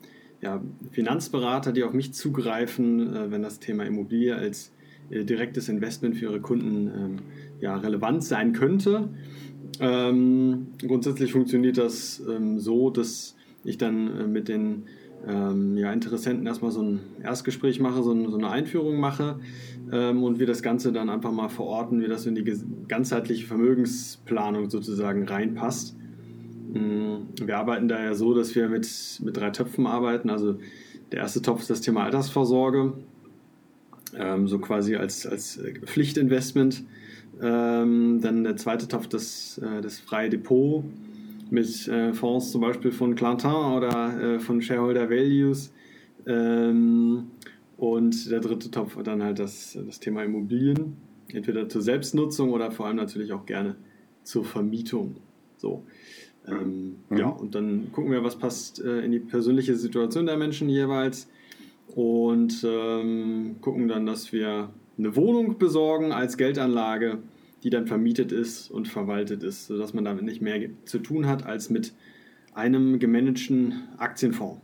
ja, Finanzberater, die auf mich zugreifen, äh, wenn das Thema Immobilie als äh, direktes Investment für ihre Kunden ähm, ja, relevant sein könnte. Ähm, grundsätzlich funktioniert das ähm, so, dass ich dann äh, mit den ähm, ja, Interessenten erstmal so ein Erstgespräch mache, so, ein, so eine Einführung mache ähm, und wir das Ganze dann einfach mal verorten, wie das in die ganzheitliche Vermögensplanung sozusagen reinpasst. Mm, Wir arbeiten da ja so, dass wir mit, mit drei Töpfen arbeiten. Also der erste Topf ist das Thema Altersvorsorge, ähm, so quasi als, als Pflichtinvestment. Ähm, dann der zweite Topf, das, äh, das freie Depot mit äh, Fonds zum Beispiel von Clantin oder äh, von Shareholder Values. Ähm, und der dritte Topf dann halt das, das Thema Immobilien, entweder zur Selbstnutzung oder vor allem natürlich auch gerne zur Vermietung. So. Ähm, Mhm. Ja, und dann gucken wir, was passt äh, in die persönliche Situation der Menschen jeweils und ähm, gucken dann, dass wir eine Wohnung besorgen als Geldanlage, die dann vermietet ist und verwaltet ist, sodass man damit nicht mehr zu tun hat als mit einem gemanagten Aktienfonds.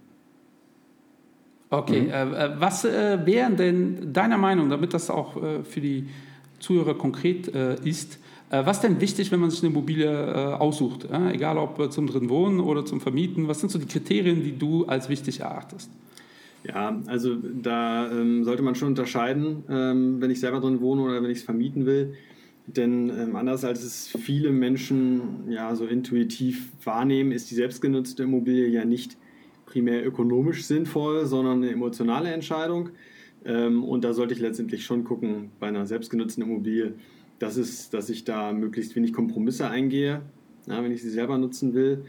Okay, äh, äh, was äh, wären denn deiner Meinung, damit das auch äh, für die Zuhörer konkret äh, ist, äh, was denn wichtig, wenn man sich eine Immobilie äh, aussucht? Egal ob äh, zum drin wohnen oder zum Vermieten, was sind so die Kriterien, die du als wichtig erachtest? Ja, also da ähm, sollte man schon unterscheiden, ähm, wenn ich selber drin wohne oder wenn ich es vermieten will. Denn ähm, anders als es viele Menschen ja so intuitiv wahrnehmen, ist die selbstgenutzte Immobilie ja nicht primär ökonomisch sinnvoll, sondern eine emotionale Entscheidung. Ähm, und da sollte ich letztendlich schon gucken bei einer selbstgenutzten Immobilie, dass, es, dass ich da möglichst wenig Kompromisse eingehe, ja, wenn ich sie selber nutzen will.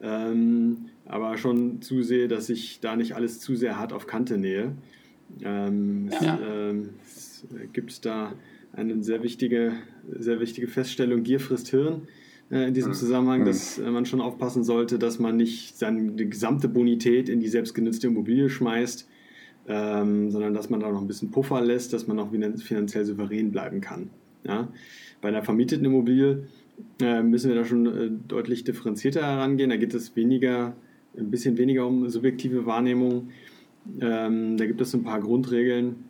Ähm, aber schon zusehe, dass ich da nicht alles zu sehr hart auf Kante nähe. Ähm, es, Ja. ähm, es gibt da eine sehr wichtige, sehr wichtige Feststellung, Gier frisst Hirn äh, in diesem Zusammenhang, dass äh, man schon aufpassen sollte, dass man nicht seine gesamte Bonität in die selbstgenutzte Immobilie schmeißt, ähm, sondern dass man da noch ein bisschen Puffer lässt, dass man auch finan- finanziell souverän bleiben kann. Ja? Bei einer vermieteten Immobilie äh, müssen wir da schon äh, deutlich differenzierter herangehen. Da geht es weniger, ein bisschen weniger um subjektive Wahrnehmung. Ähm, da gibt es so ein paar Grundregeln.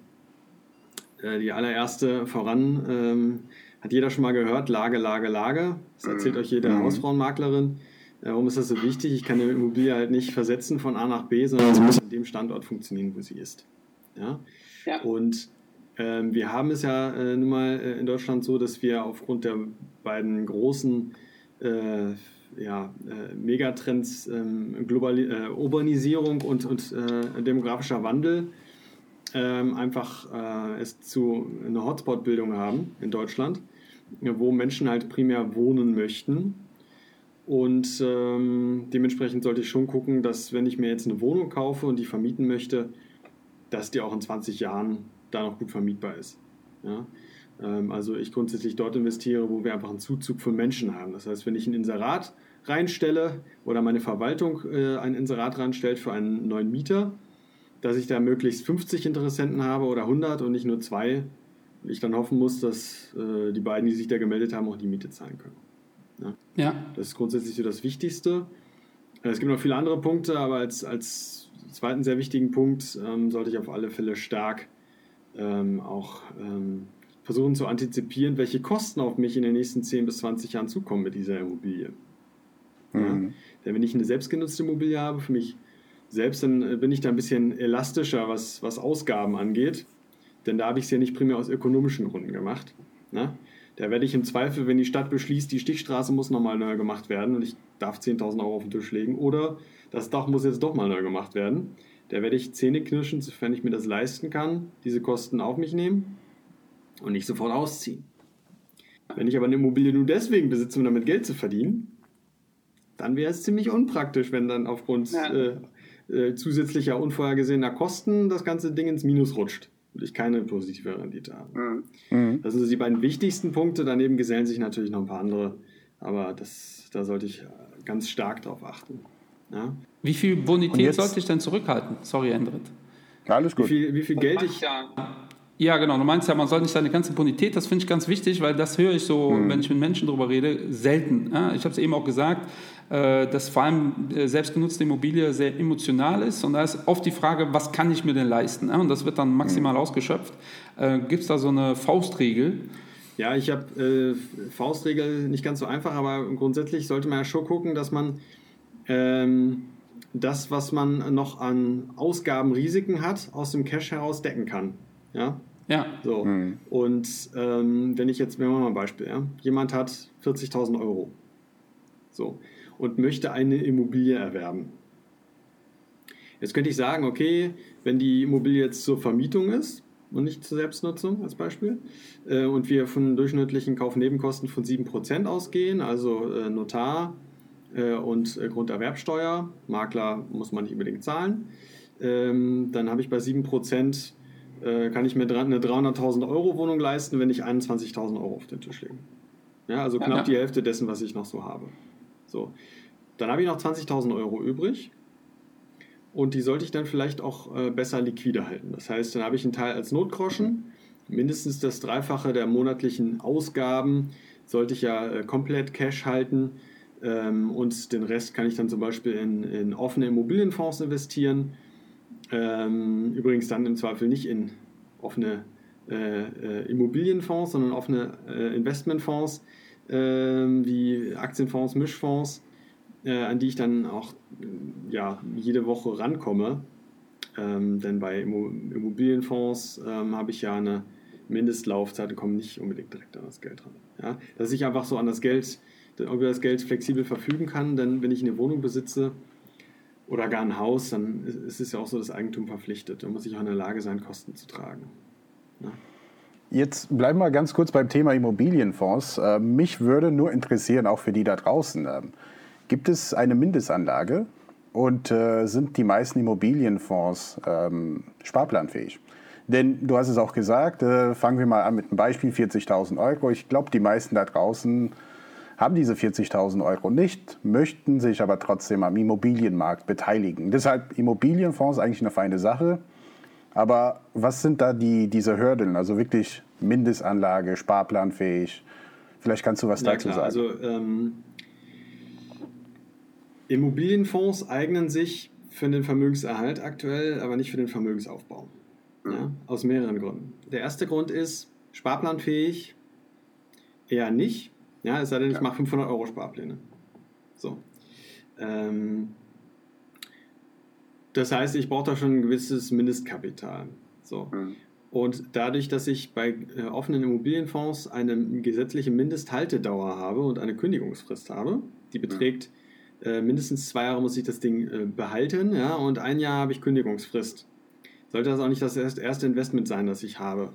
Äh, die allererste voran ähm, hat jeder schon mal gehört, Lage, Lage, Lage. Das erzählt euch jede Mhm. Hausfrauenmaklerin. Äh, Warum ist das so wichtig? Ich kann eine Immobilie halt nicht versetzen von A nach B, sondern sie muss an dem Standort funktionieren, wo sie ist. Ja? Ja. Und ähm, wir haben es ja äh, nun mal äh, in Deutschland so, dass wir aufgrund der beiden großen äh, ja, äh, Megatrends ähm, Globali äh, Urbanisierung und, und äh, demografischer Wandel ähm, einfach äh, es zu einer Hotspot-Bildung haben in Deutschland, wo Menschen halt primär wohnen möchten. Und ähm, dementsprechend sollte ich schon gucken, dass wenn ich mir jetzt eine Wohnung kaufe und die vermieten möchte, dass die auch in 20 Jahren da noch gut vermietbar ist. Ja? Ähm, also ich grundsätzlich dort investiere, wo wir einfach einen Zuzug von Menschen haben. Das heißt, wenn ich ein Inserat reinstelle oder meine Verwaltung äh, ein Inserat reinstellt für einen neuen Mieter, dass ich da möglichst 50 Interessenten habe oder 100 und nicht nur zwei. Und ich dann hoffen muss, dass äh, die beiden, die sich da gemeldet haben, auch die Miete zahlen können. Ja, Das ist grundsätzlich so das Wichtigste. Äh, Es gibt noch viele andere Punkte, aber als, als zweiten sehr wichtigen Punkt ähm, sollte ich auf alle Fälle stark ähm, auch ähm, versuchen zu antizipieren, welche Kosten auf mich in den nächsten 10 bis 20 Jahren zukommen mit dieser Immobilie. Mhm. Ja? Denn wenn ich eine selbstgenutzte Immobilie habe, für mich selbst, dann äh, bin ich da ein bisschen elastischer, was, was Ausgaben angeht. Denn da habe ich es ja nicht primär aus ökonomischen Gründen gemacht. Ne? Da werde ich im Zweifel, wenn die Stadt beschließt, die Stichstraße muss nochmal neu gemacht werden und ich darf 10.000 Euro auf den Tisch legen oder das Dach muss jetzt doch mal neu gemacht werden. Da werde ich Zähne knirschen, sofern ich mir das leisten kann, diese Kosten auf mich nehmen und nicht sofort ausziehen. Wenn ich aber eine Immobilie nur deswegen besitze, um damit Geld zu verdienen, dann wäre es ziemlich unpraktisch, wenn dann aufgrund ja. äh, äh, zusätzlicher unvorhergesehener Kosten das ganze Ding ins Minus rutscht und ich keine positive Rendite habe. Mhm. Das sind die beiden wichtigsten Punkte. Daneben gesellen sich natürlich noch ein paar andere, aber das, da sollte ich ganz stark drauf achten. Ja? Wie viel Bonität sollte ich denn zurückhalten? Sorry, Endrit. Alles gut. Wie viel, wie viel Geld ich. Ja, genau. Du meinst ja, man soll nicht seine ganze Bonität, das finde ich ganz wichtig, weil das höre ich so, hm. wenn ich mit Menschen darüber rede, selten. Ja, ich habe es eben auch gesagt, äh, dass vor allem äh, selbstgenutzte Immobilie sehr emotional ist und da ist oft die Frage, was kann ich mir denn leisten? Ja, und das wird dann maximal hm. ausgeschöpft. Äh, Gibt es da so eine Faustregel? Ja, ich habe äh, Faustregel nicht ganz so einfach, aber grundsätzlich sollte man ja schon gucken, dass man ähm, das, was man noch an Ausgabenrisiken hat, aus dem Cash heraus decken kann. Ja. Ja. So. Mhm. Und ähm, wenn ich jetzt, nehmen wir mal ein Beispiel, ja? jemand hat 40.000 Euro. So. Und möchte eine Immobilie erwerben. Jetzt könnte ich sagen, okay, wenn die Immobilie jetzt zur Vermietung ist und nicht zur Selbstnutzung als Beispiel, äh, und wir von durchschnittlichen Kaufnebenkosten von 7% ausgehen, also äh, Notar äh, und äh, Grunderwerbsteuer, Makler muss man nicht unbedingt zahlen, ähm, dann habe ich bei 7% äh, kann ich mir eine 300.000 Euro Wohnung leisten, wenn ich 21.000 Euro auf den Tisch lege. Ja, also knapp ja. die Hälfte dessen, was ich noch so habe. So. Dann habe ich noch 20.000 Euro übrig und die sollte ich dann vielleicht auch äh, besser liquide halten. Das heißt, dann habe ich einen Teil als Notgroschen, mindestens das Dreifache der monatlichen Ausgaben sollte ich ja äh, komplett Cash halten ähm, und den Rest kann ich dann zum Beispiel in, in offene Immobilienfonds investieren ähm, übrigens dann im Zweifel nicht in offene äh, äh, Immobilienfonds, sondern offene äh, Investmentfonds ähm, wie Aktienfonds, Mischfonds, äh, an die ich dann auch ja, jede Woche rankomme. Ähm, denn bei Immobilienfonds ähm, habe ich ja eine Mindestlaufzeit und komme nicht unbedingt direkt an das Geld ran. Ja? Dass ich einfach so an das Geld, über das Geld flexibel verfügen kann, denn wenn ich eine Wohnung besitze, oder gar ein Haus, dann ist es ja auch so, das Eigentum verpflichtet. Da muss ich auch in der Lage sein, Kosten zu tragen. Ja. Jetzt bleiben wir ganz kurz beim Thema Immobilienfonds. Äh, mich würde nur interessieren, auch für die da draußen, ähm, gibt es eine Mindestanlage und äh, sind die meisten Immobilienfonds ähm, sparplanfähig? Denn du hast es auch gesagt, äh, fangen wir mal an mit einem Beispiel, 40.000 Euro. Ich glaube, die meisten da draußen haben diese 40.000 Euro nicht, möchten sich aber trotzdem am Immobilienmarkt beteiligen. Deshalb Immobilienfonds eigentlich eine feine Sache. Aber was sind da die, diese Hürden? Also wirklich Mindestanlage, sparplanfähig? Vielleicht kannst du was ja, dazu klar. sagen. Also ähm, Immobilienfonds eignen sich für den Vermögenserhalt aktuell, aber nicht für den Vermögensaufbau. Ja, aus mehreren Gründen. Der erste Grund ist, sparplanfähig eher nicht. Ja, es sei denn, ich ja. mache 500 Euro Sparpläne. So. Ähm, das heißt, ich brauche da schon ein gewisses Mindestkapital. So. Mhm. Und dadurch, dass ich bei äh, offenen Immobilienfonds eine gesetzliche Mindesthaltedauer habe und eine Kündigungsfrist habe, die beträgt mhm. äh, mindestens zwei Jahre muss ich das Ding äh, behalten, ja, und ein Jahr habe ich Kündigungsfrist. Sollte das auch nicht das erste Investment sein, das ich habe.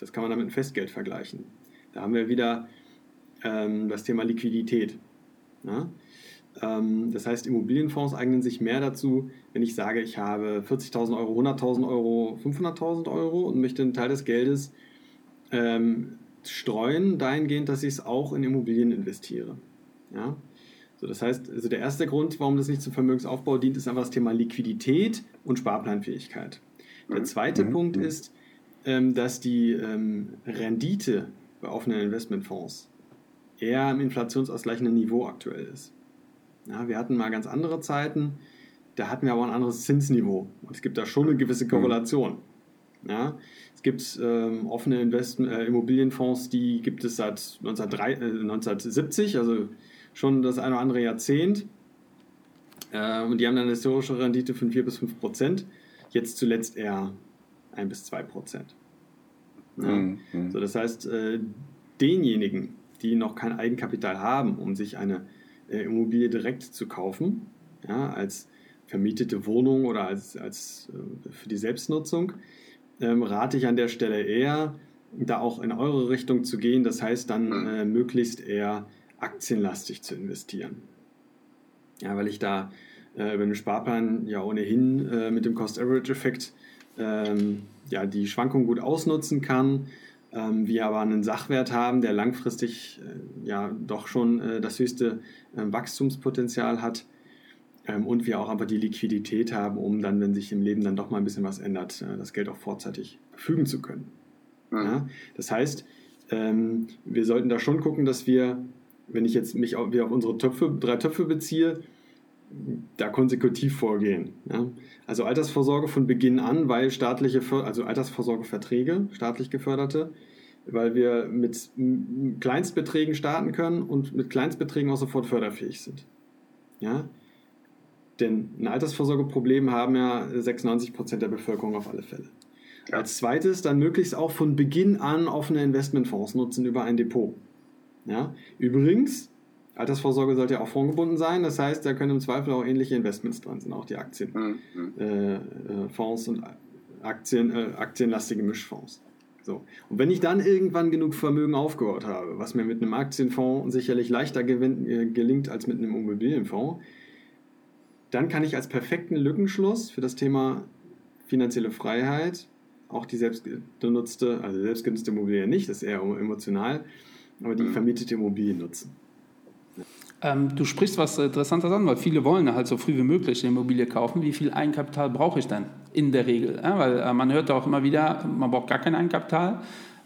Das kann man dann mit Festgeld vergleichen. Da haben wir wieder das Thema Liquidität. Ja? Ähm, das heißt, Immobilienfonds eignen sich mehr dazu, wenn ich sage, ich habe 40.000 Euro, 100.000 Euro, 500.000 Euro und möchte einen Teil des Geldes ähm, streuen, dahingehend, dass ich es auch in Immobilien investiere. Ja? So, das heißt, also der erste Grund, warum das nicht zum Vermögensaufbau dient, ist einfach das Thema Liquidität und Sparplanfähigkeit. Der mhm. zweite mhm. Punkt mhm. ist, ähm, dass die ähm, Rendite bei offenen Investmentfonds eher am inflationsausgleichenden Niveau aktuell ist. Ja, wir hatten mal ganz andere Zeiten, da hatten wir aber ein anderes Zinsniveau. Und es gibt da schon eine gewisse Korrelation. Ja? Es gibt ähm, offene Investment, äh, Immobilienfonds, die gibt es seit 1903, äh, 1970, also schon das eine oder andere Jahrzehnt. Äh, und die haben dann eine historische Rendite von 4 bis 5 Prozent. Jetzt zuletzt eher 1 bis 2 Prozent. Ja? Mhm. So, das heißt, äh, denjenigen, die noch kein Eigenkapital haben, um sich eine äh, Immobilie direkt zu kaufen, ja, als vermietete Wohnung oder als, als äh, für die Selbstnutzung, ähm, rate ich an der Stelle eher, da auch in eure Richtung zu gehen. Das heißt, dann hm. äh, möglichst eher aktienlastig zu investieren. Ja, weil ich da äh, über den Sparplan ja ohnehin äh, mit dem Cost-Average-Effekt ähm, ja, die Schwankung gut ausnutzen kann. Ähm, wir aber einen Sachwert haben, der langfristig äh, ja doch schon äh, das höchste ähm, Wachstumspotenzial hat ähm, und wir auch einfach die Liquidität haben, um dann, wenn sich im Leben dann doch mal ein bisschen was ändert, äh, das Geld auch vorzeitig verfügen zu können. Mhm. Ja? Das heißt, wir sollten da schon gucken, dass wir, wenn ich jetzt mich auf, auf unsere Töpfe, drei Töpfe beziehe, da konsekutiv vorgehen. Ja? Also Altersvorsorge von Beginn an, weil staatliche, also Altersvorsorgeverträge, staatlich geförderte, weil wir mit Kleinstbeträgen starten können und mit Kleinstbeträgen auch sofort förderfähig sind. Ja? Denn ein Altersvorsorgeproblem haben ja 96 Prozent der Bevölkerung auf alle Fälle. Ja. Als zweites dann möglichst auch von Beginn an offene Investmentfonds nutzen über ein Depot. Ja? Übrigens, Altersvorsorge sollte ja auch fondgebunden sein, das heißt, da können im Zweifel auch ähnliche Investments dran sein, auch die Aktienfonds mhm. äh, äh und Aktien, äh, aktienlastige Mischfonds. So. Und wenn ich dann irgendwann genug Vermögen aufgehört habe, was mir mit einem Aktienfonds sicherlich leichter gewinnt, äh, gelingt als mit einem Immobilienfonds, dann kann ich als perfekten Lückenschluss für das Thema finanzielle Freiheit auch die selbstgenutzte, also selbstgenutzte Immobilie nicht, das ist eher emotional, aber die mhm. vermietete Immobilie nutzen. Ähm, du sprichst was Interessantes an, weil viele wollen halt so früh wie möglich eine Immobilie kaufen. Wie viel Eigenkapital brauche ich denn in der Regel? Ja, weil äh, man hört auch immer wieder, man braucht gar kein Eigenkapital.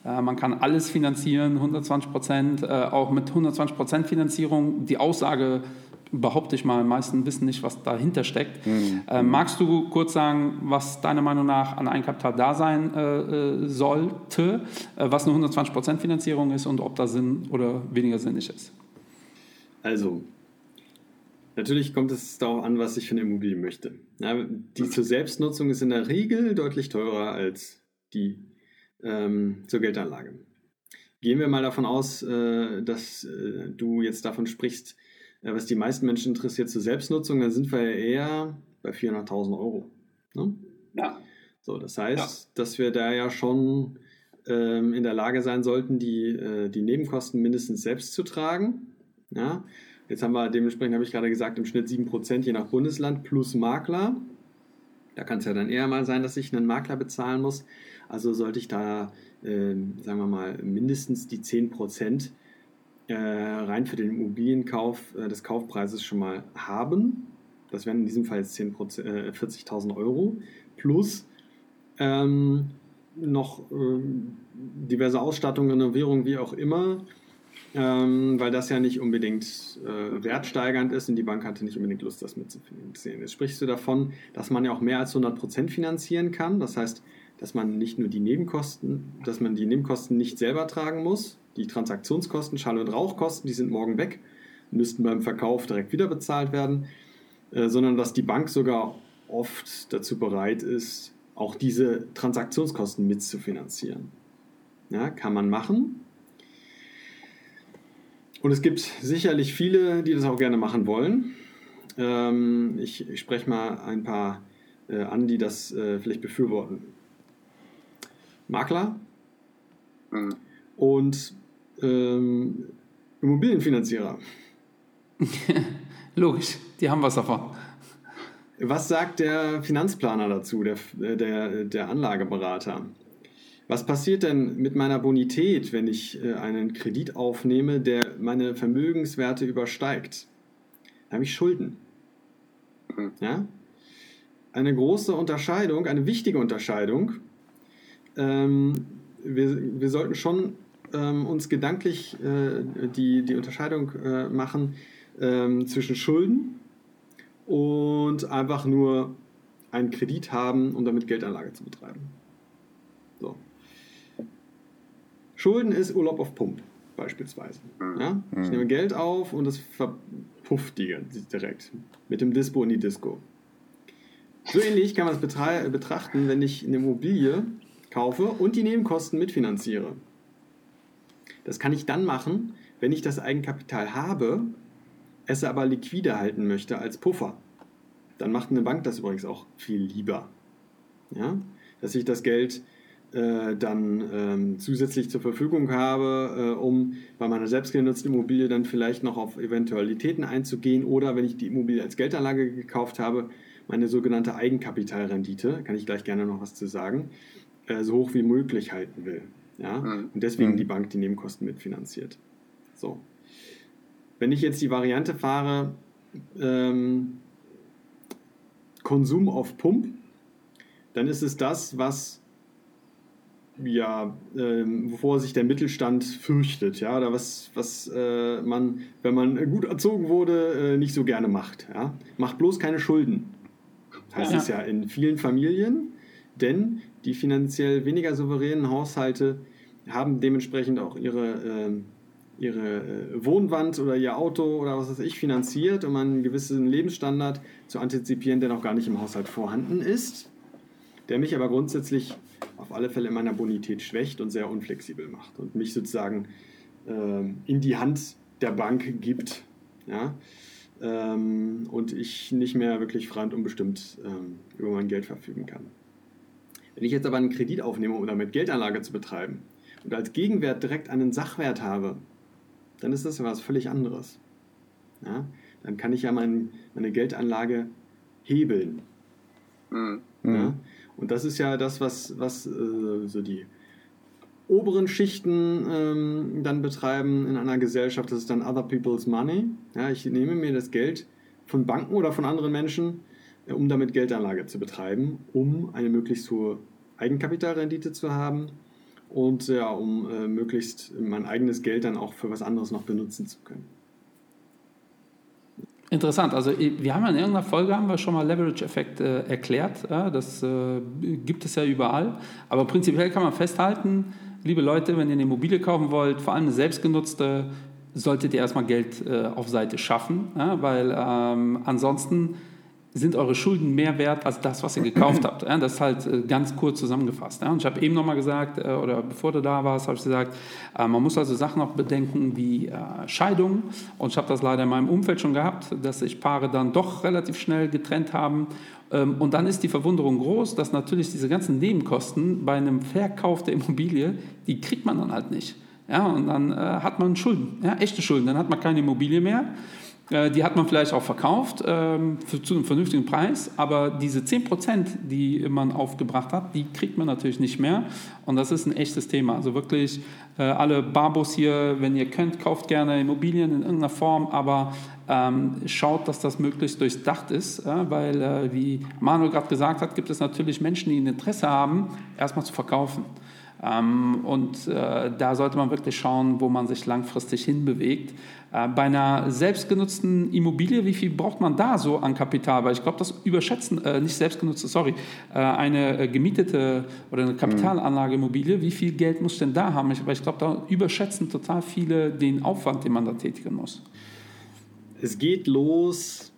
Äh, man kann alles finanzieren, 120 Prozent, äh, auch mit 120 Prozent Finanzierung. Die Aussage behaupte ich mal, meisten wissen nicht, was dahinter steckt. Mhm. Äh, magst du kurz sagen, was deiner Meinung nach an Eigenkapital da sein äh, äh sollte, äh, was eine 120% Finanzierung ist und ob da Sinn oder weniger sinnig ist? Also, natürlich kommt es darauf an, was ich für eine Immobilie möchte. Ja, die zur Selbstnutzung ist in der Regel deutlich teurer als die ähm, zur Geldanlage. Gehen wir mal davon aus, äh, dass äh, du jetzt davon sprichst, ja, was die meisten Menschen interessiert zur Selbstnutzung, dann sind wir ja eher bei 400.000 Euro. Ne? Ja. So, das heißt, ja. dass wir da ja schon ähm, in der Lage sein sollten, die, äh, die Nebenkosten mindestens selbst zu tragen. Ja? Jetzt haben wir dementsprechend, habe ich gerade gesagt, im Schnitt 7% je nach Bundesland plus Makler. Da kann es ja dann eher mal sein, dass ich einen Makler bezahlen muss. Also sollte ich da, äh, sagen wir mal, mindestens die 10% äh, rein für den Immobilienkauf äh, des Kaufpreises schon mal haben. Das wären in diesem Fall jetzt 10 äh, 40.000 Euro plus ähm, noch ähm, diverse Ausstattung, Renovierung, wie auch immer, ähm, weil das ja nicht unbedingt äh, wertsteigernd ist und die Bank hatte nicht unbedingt Lust, das mitzufinanzieren. Jetzt sprichst du davon, dass man ja auch mehr als 100% finanzieren kann. Das heißt, dass man nicht nur die Nebenkosten, dass man die Nebenkosten nicht selber tragen muss, die Transaktionskosten, Schall- und Rauchkosten, die sind morgen weg, müssten beim Verkauf direkt wieder bezahlt werden, äh, sondern dass die Bank sogar oft dazu bereit ist, auch diese Transaktionskosten mitzufinanzieren. Ja, kann man machen. Und es gibt sicherlich viele, die das auch gerne machen wollen. Ähm, ich, ich spreche mal ein paar äh, an, die das äh, vielleicht befürworten. Makler mhm. und ähm, Immobilienfinanzierer. [laughs] Logisch, die haben was davon. Was sagt der Finanzplaner dazu, der, der, der Anlageberater? Was passiert denn mit meiner Bonität, wenn ich äh, einen Kredit aufnehme, der meine Vermögenswerte übersteigt? Da habe ich Schulden. Mhm. Ja? Eine große Unterscheidung, eine wichtige Unterscheidung. Ähm, wir, wir sollten schon ähm, uns gedanklich äh, die, die Unterscheidung äh, machen ähm, zwischen Schulden und einfach nur einen Kredit haben, um damit Geldanlage zu betreiben. So. Schulden ist Urlaub auf Pump, beispielsweise. Ja? Ich nehme Geld auf und es verpufft die direkt mit dem Dispo in die Disco. So ähnlich kann man es betrachten, wenn ich eine Immobilie kaufe und die Nebenkosten mitfinanziere. Das kann ich dann machen, wenn ich das Eigenkapital habe, es aber liquide halten möchte als Puffer. Dann macht eine Bank das übrigens auch viel lieber. Ja? Dass ich das Geld äh, dann ähm, zusätzlich zur Verfügung habe, äh, um bei meiner selbstgenutzten Immobilie dann vielleicht noch auf Eventualitäten einzugehen oder wenn ich die Immobilie als Geldanlage gekauft habe, meine sogenannte Eigenkapitalrendite, kann ich gleich gerne noch was zu sagen, äh, so hoch wie möglich halten will. Ja? Mhm. Und deswegen mhm. die Bank die Nebenkosten mitfinanziert. So. Wenn ich jetzt die Variante fahre, ähm, Konsum auf Pump, dann ist es das, was ja, ähm, wovor sich der Mittelstand fürchtet, ja, oder was, was äh, man, wenn man gut erzogen wurde, äh, nicht so gerne macht. Ja? Macht bloß keine Schulden. Heißt ja. es ja in vielen Familien, denn die finanziell weniger souveränen Haushalte haben dementsprechend auch ihre, äh, ihre Wohnwand oder ihr Auto oder was weiß ich finanziert, um einen gewissen Lebensstandard zu antizipieren, der noch gar nicht im Haushalt vorhanden ist, der mich aber grundsätzlich auf alle Fälle in meiner Bonität schwächt und sehr unflexibel macht und mich sozusagen äh, in die Hand der Bank gibt. Ja? Ähm, und ich nicht mehr wirklich frei und unbestimmt ähm, über mein Geld verfügen kann. Wenn ich jetzt aber einen Kredit aufnehme, um damit Geldanlage zu betreiben und als Gegenwert direkt einen Sachwert habe, dann ist das ja was völlig anderes. Ja? Dann kann ich ja mein, meine Geldanlage hebeln. Mhm. Ja? Und das ist ja das, was, was äh, so die oberen Schichten ähm, dann betreiben in einer Gesellschaft. Das ist dann Other People's Money. Ja, ich nehme mir das Geld von Banken oder von anderen Menschen, äh, um damit Geldanlage zu betreiben, um eine möglichst hohe Eigenkapitalrendite zu haben und ja, um äh, möglichst mein eigenes Geld dann auch für was anderes noch benutzen zu können. Interessant. Also wir haben in irgendeiner Folge haben wir schon mal Leverage-Effekt äh, erklärt. Ja, das äh, gibt es ja überall. Aber prinzipiell kann man festhalten, liebe Leute, wenn ihr eine Immobilie kaufen wollt, vor allem eine selbstgenutzte, solltet ihr erstmal Geld äh, auf Seite schaffen, ja, weil ähm, ansonsten sind eure Schulden mehr wert als das, was ihr gekauft habt. Das ist halt äh, ganz kurz zusammengefasst. Und ich habe eben nochmal gesagt, äh, oder bevor du da warst, habe ich gesagt, äh, man muss also Sachen auch bedenken wie Scheidung. Und ich habe das leider in meinem Umfeld schon gehabt, dass sich Paare dann doch relativ schnell getrennt haben. Ähm, und dann ist die Verwunderung groß, dass natürlich diese ganzen Nebenkosten bei einem Verkauf der Immobilie, die kriegt man dann halt nicht. Ja, und dann hat man Schulden, ja, echte Schulden. Dann hat man keine Immobilie mehr. Äh, die hat man vielleicht auch verkauft ähm, für, zu einem vernünftigen Preis, aber diese 10%, die man aufgebracht hat, die kriegt man natürlich nicht mehr. Und das ist ein echtes Thema. Also wirklich äh, alle Barbos hier, wenn ihr könnt, kauft gerne Immobilien in irgendeiner Form, aber ähm, schaut, dass das möglichst durchdacht ist, ja, weil, äh, wie Manuel gerade gesagt hat, gibt es natürlich Menschen, die ein Interesse haben, erstmal zu verkaufen. Ähm, und äh, da sollte man wirklich schauen, wo man sich langfristig hinbewegt. Äh, bei einer selbstgenutzten Immobilie, wie viel braucht man da so an Kapital? Weil ich glaube, das überschätzen, äh, nicht selbstgenutzte, sorry, äh, eine äh, gemietete oder eine Kapitalanlage Immobilie, wie viel Geld muss denn da haben? Ich, weil ich glaube, da überschätzen total viele den Aufwand, den man da tätigen muss. Es geht los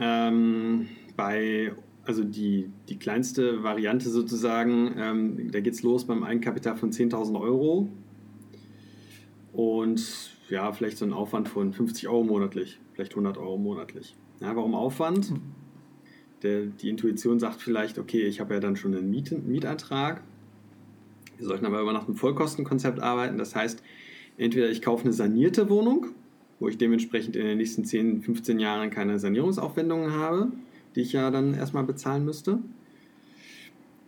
ähm, bei also die, die kleinste Variante sozusagen, ähm, da geht es los beim Eigenkapital von 10.000 Euro und ja, vielleicht so ein Aufwand von 50 Euro monatlich, vielleicht 100 Euro monatlich. Ja, warum Aufwand? Der, die Intuition sagt vielleicht, okay, ich habe ja dann schon einen Miet, Mietantrag. Wir sollten aber immer nach einem Vollkostenkonzept arbeiten. Das heißt, entweder ich kaufe eine sanierte Wohnung, wo ich dementsprechend in den nächsten 10, 15 Jahren keine Sanierungsaufwendungen habe die ich ja dann erstmal bezahlen müsste.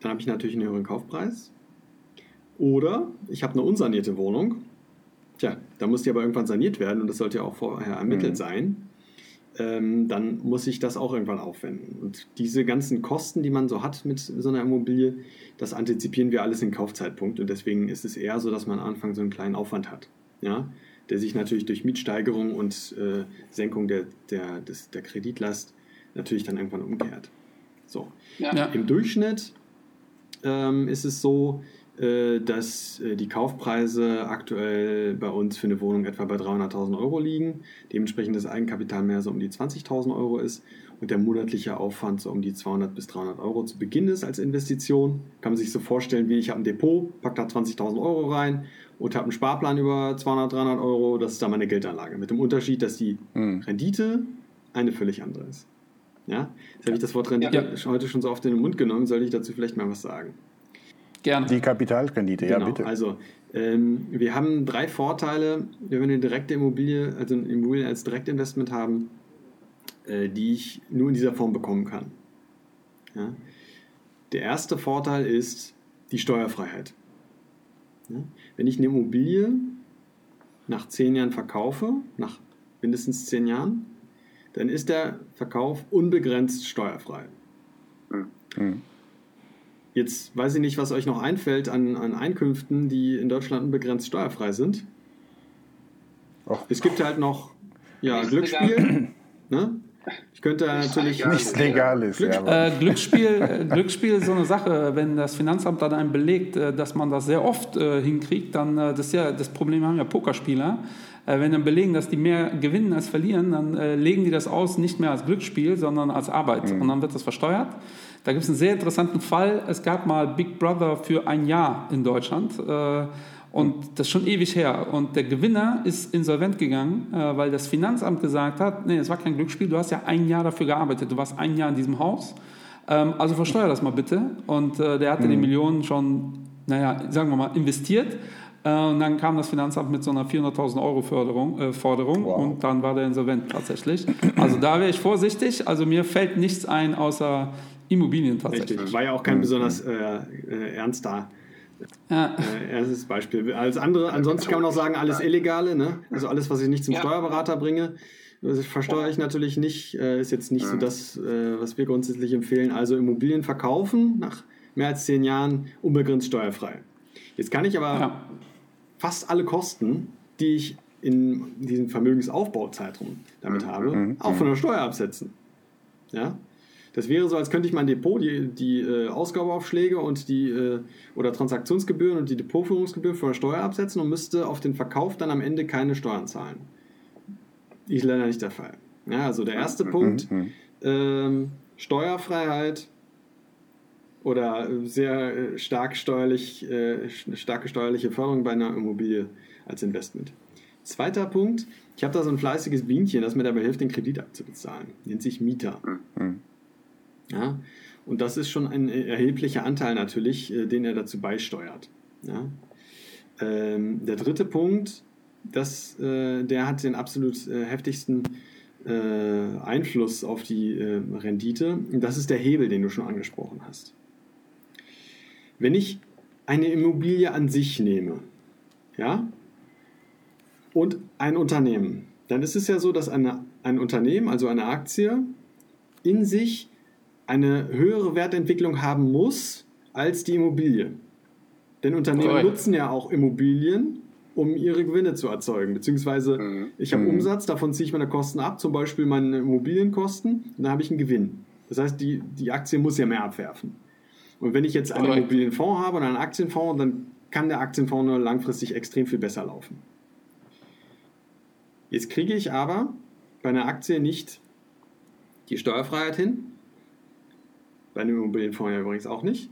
Dann habe ich natürlich einen höheren Kaufpreis. Oder ich habe eine unsanierte Wohnung. Tja, da muss die aber irgendwann saniert werden und das sollte ja auch vorher ermittelt mhm. sein. Ähm, dann muss ich das auch irgendwann aufwenden. Und diese ganzen Kosten, die man so hat mit so einer Immobilie, das antizipieren wir alles im Kaufzeitpunkt. Und deswegen ist es eher so, dass man am Anfang so einen kleinen Aufwand hat. Ja? Der sich natürlich durch Mietsteigerung und äh, Senkung der, der, des, der Kreditlast natürlich dann irgendwann umkehrt. So. Ja. Im Durchschnitt ähm, ist es so, dass äh, die Kaufpreise aktuell bei uns für eine Wohnung etwa bei 300.000 Euro liegen, dementsprechend das Eigenkapital mehr so um die 20.000 Euro ist und der monatliche Aufwand so um die 200 bis 300 Euro zu Beginn ist als Investition. Kann man sich so vorstellen, wie ich habe ein Depot, packe da 20.000 Euro rein und habe einen Sparplan über 200, 300 Euro. Das ist dann meine Geldanlage. Mit dem Unterschied, dass die mhm. Rendite eine völlig andere ist. Ja, jetzt habe ich das Wort Rendite ja. heute schon so oft in den Mund genommen. Soll ich dazu vielleicht mal was sagen? Gerne. Die Kapitalrendite, genau. ja bitte. Also ähm, wir haben drei Vorteile, wenn wir eine direkte Immobilie, also eine Immobilie als Direktinvestment haben äh, die ich nur in dieser Form bekommen kann. Ja? Der erste Vorteil ist die Steuerfreiheit. Ja? Wenn ich eine Immobilie nach zehn Jahren verkaufe, nach mindestens zehn Jahren, dann ist der Verkauf unbegrenzt steuerfrei. Mhm. Jetzt weiß ich nicht, was euch noch einfällt an, an Einkünften, die in Deutschland unbegrenzt steuerfrei sind. Och. Es gibt halt noch ja, Glücksspiel. Ne? Ich könnte natürlich. Nichts Legales. Glück, ja, äh, Glücksspiel, äh, Glücksspiel ist so eine Sache. Wenn das Finanzamt dann einem belegt, äh, dass man das sehr oft äh, hinkriegt, dann äh, das ist ja das Problem haben ja Pokerspieler. Äh, wenn dann belegen, dass die mehr gewinnen als verlieren, dann legen die das aus nicht mehr als Glücksspiel, sondern als Arbeit. Mhm. Und dann wird das versteuert. Da gibt es einen sehr interessanten Fall. Es gab mal Big Brother für ein Jahr in Deutschland. Und das ist schon ewig her. Und der Gewinner ist insolvent gegangen, äh, weil das Finanzamt gesagt hat, nee, es war kein Glücksspiel, du hast ja ein Jahr dafür gearbeitet, du warst ein Jahr in diesem Haus. Ähm, also versteuer das mal bitte. Und äh, der hatte mhm. die Millionen schon, naja, sagen wir mal, investiert. Äh, und dann kam das Finanzamt mit so einer 400.000 Euro Förderung, äh, Forderung wow. und dann war der insolvent tatsächlich. Also da wäre ich vorsichtig. Also mir fällt nichts ein außer Immobilien tatsächlich. Richtig. War ja auch kein mhm. besonders äh, äh ernster ja. Äh, erstes Beispiel. Als andere, ansonsten kann man auch sagen, alles Illegale, ne? Also alles, was ich nicht zum ja. Steuerberater bringe, das versteuere ich natürlich nicht. Äh, ist jetzt nicht so das, äh, was wir grundsätzlich empfehlen. Also Immobilien verkaufen nach mehr als zehn Jahren unbegrenzt steuerfrei. Jetzt kann ich aber ja. Fast alle Kosten, die ich in diesem Vermögensaufbauzeitraum damit mhm. habe, mhm. auch von der Steuer absetzen. Ja? Das wäre so, als könnte ich mein Depot, die, die äh, Ausgabeaufschläge und die äh, oder Transaktionsgebühren und die Depotführungsgebühr von der Steuer absetzen und müsste auf den Verkauf dann am Ende keine Steuern zahlen. Ist leider nicht der Fall. Ja, also der erste mhm. Punkt, mhm. ähm, Steuerfreiheit oder sehr äh, stark steuerlich, äh, starke steuerliche Förderung bei einer Immobilie als Investment. Zweiter Punkt, ich habe da so ein fleißiges Bienchen, das mir dabei hilft, den Kredit abzubezahlen. Nennt sich Mieter. Mhm. Ja? Und das ist schon ein erheblicher Anteil natürlich, äh, den er dazu beisteuert. Ja? Ähm, der dritte Punkt, das, äh, der hat den absolut äh, heftigsten äh, Einfluss auf die äh, Rendite. Das ist der Hebel, den du schon angesprochen hast. Wenn ich eine Immobilie an sich nehme, ja, und ein Unternehmen, dann ist es ja so, dass eine, ein Unternehmen, also eine Aktie, in sich eine höhere Wertentwicklung haben muss als die Immobilie. Denn Unternehmen oh. nutzen ja auch Immobilien, um ihre Gewinne zu erzeugen. Beziehungsweise mhm. ich habe mhm. Umsatz, davon ziehe ich meine Kosten ab, zum Beispiel meine Immobilienkosten, und dann habe ich einen Gewinn. Das heißt, die, die Aktie muss ja mehr abwerfen. Und wenn ich jetzt einen. Immobilienfonds habe und einen Aktienfonds, dann kann der Aktienfonds nur langfristig extrem viel besser laufen. Jetzt kriege ich aber bei einer Aktie nicht die Steuerfreiheit hin, bei einem Immobilienfonds ja übrigens auch nicht.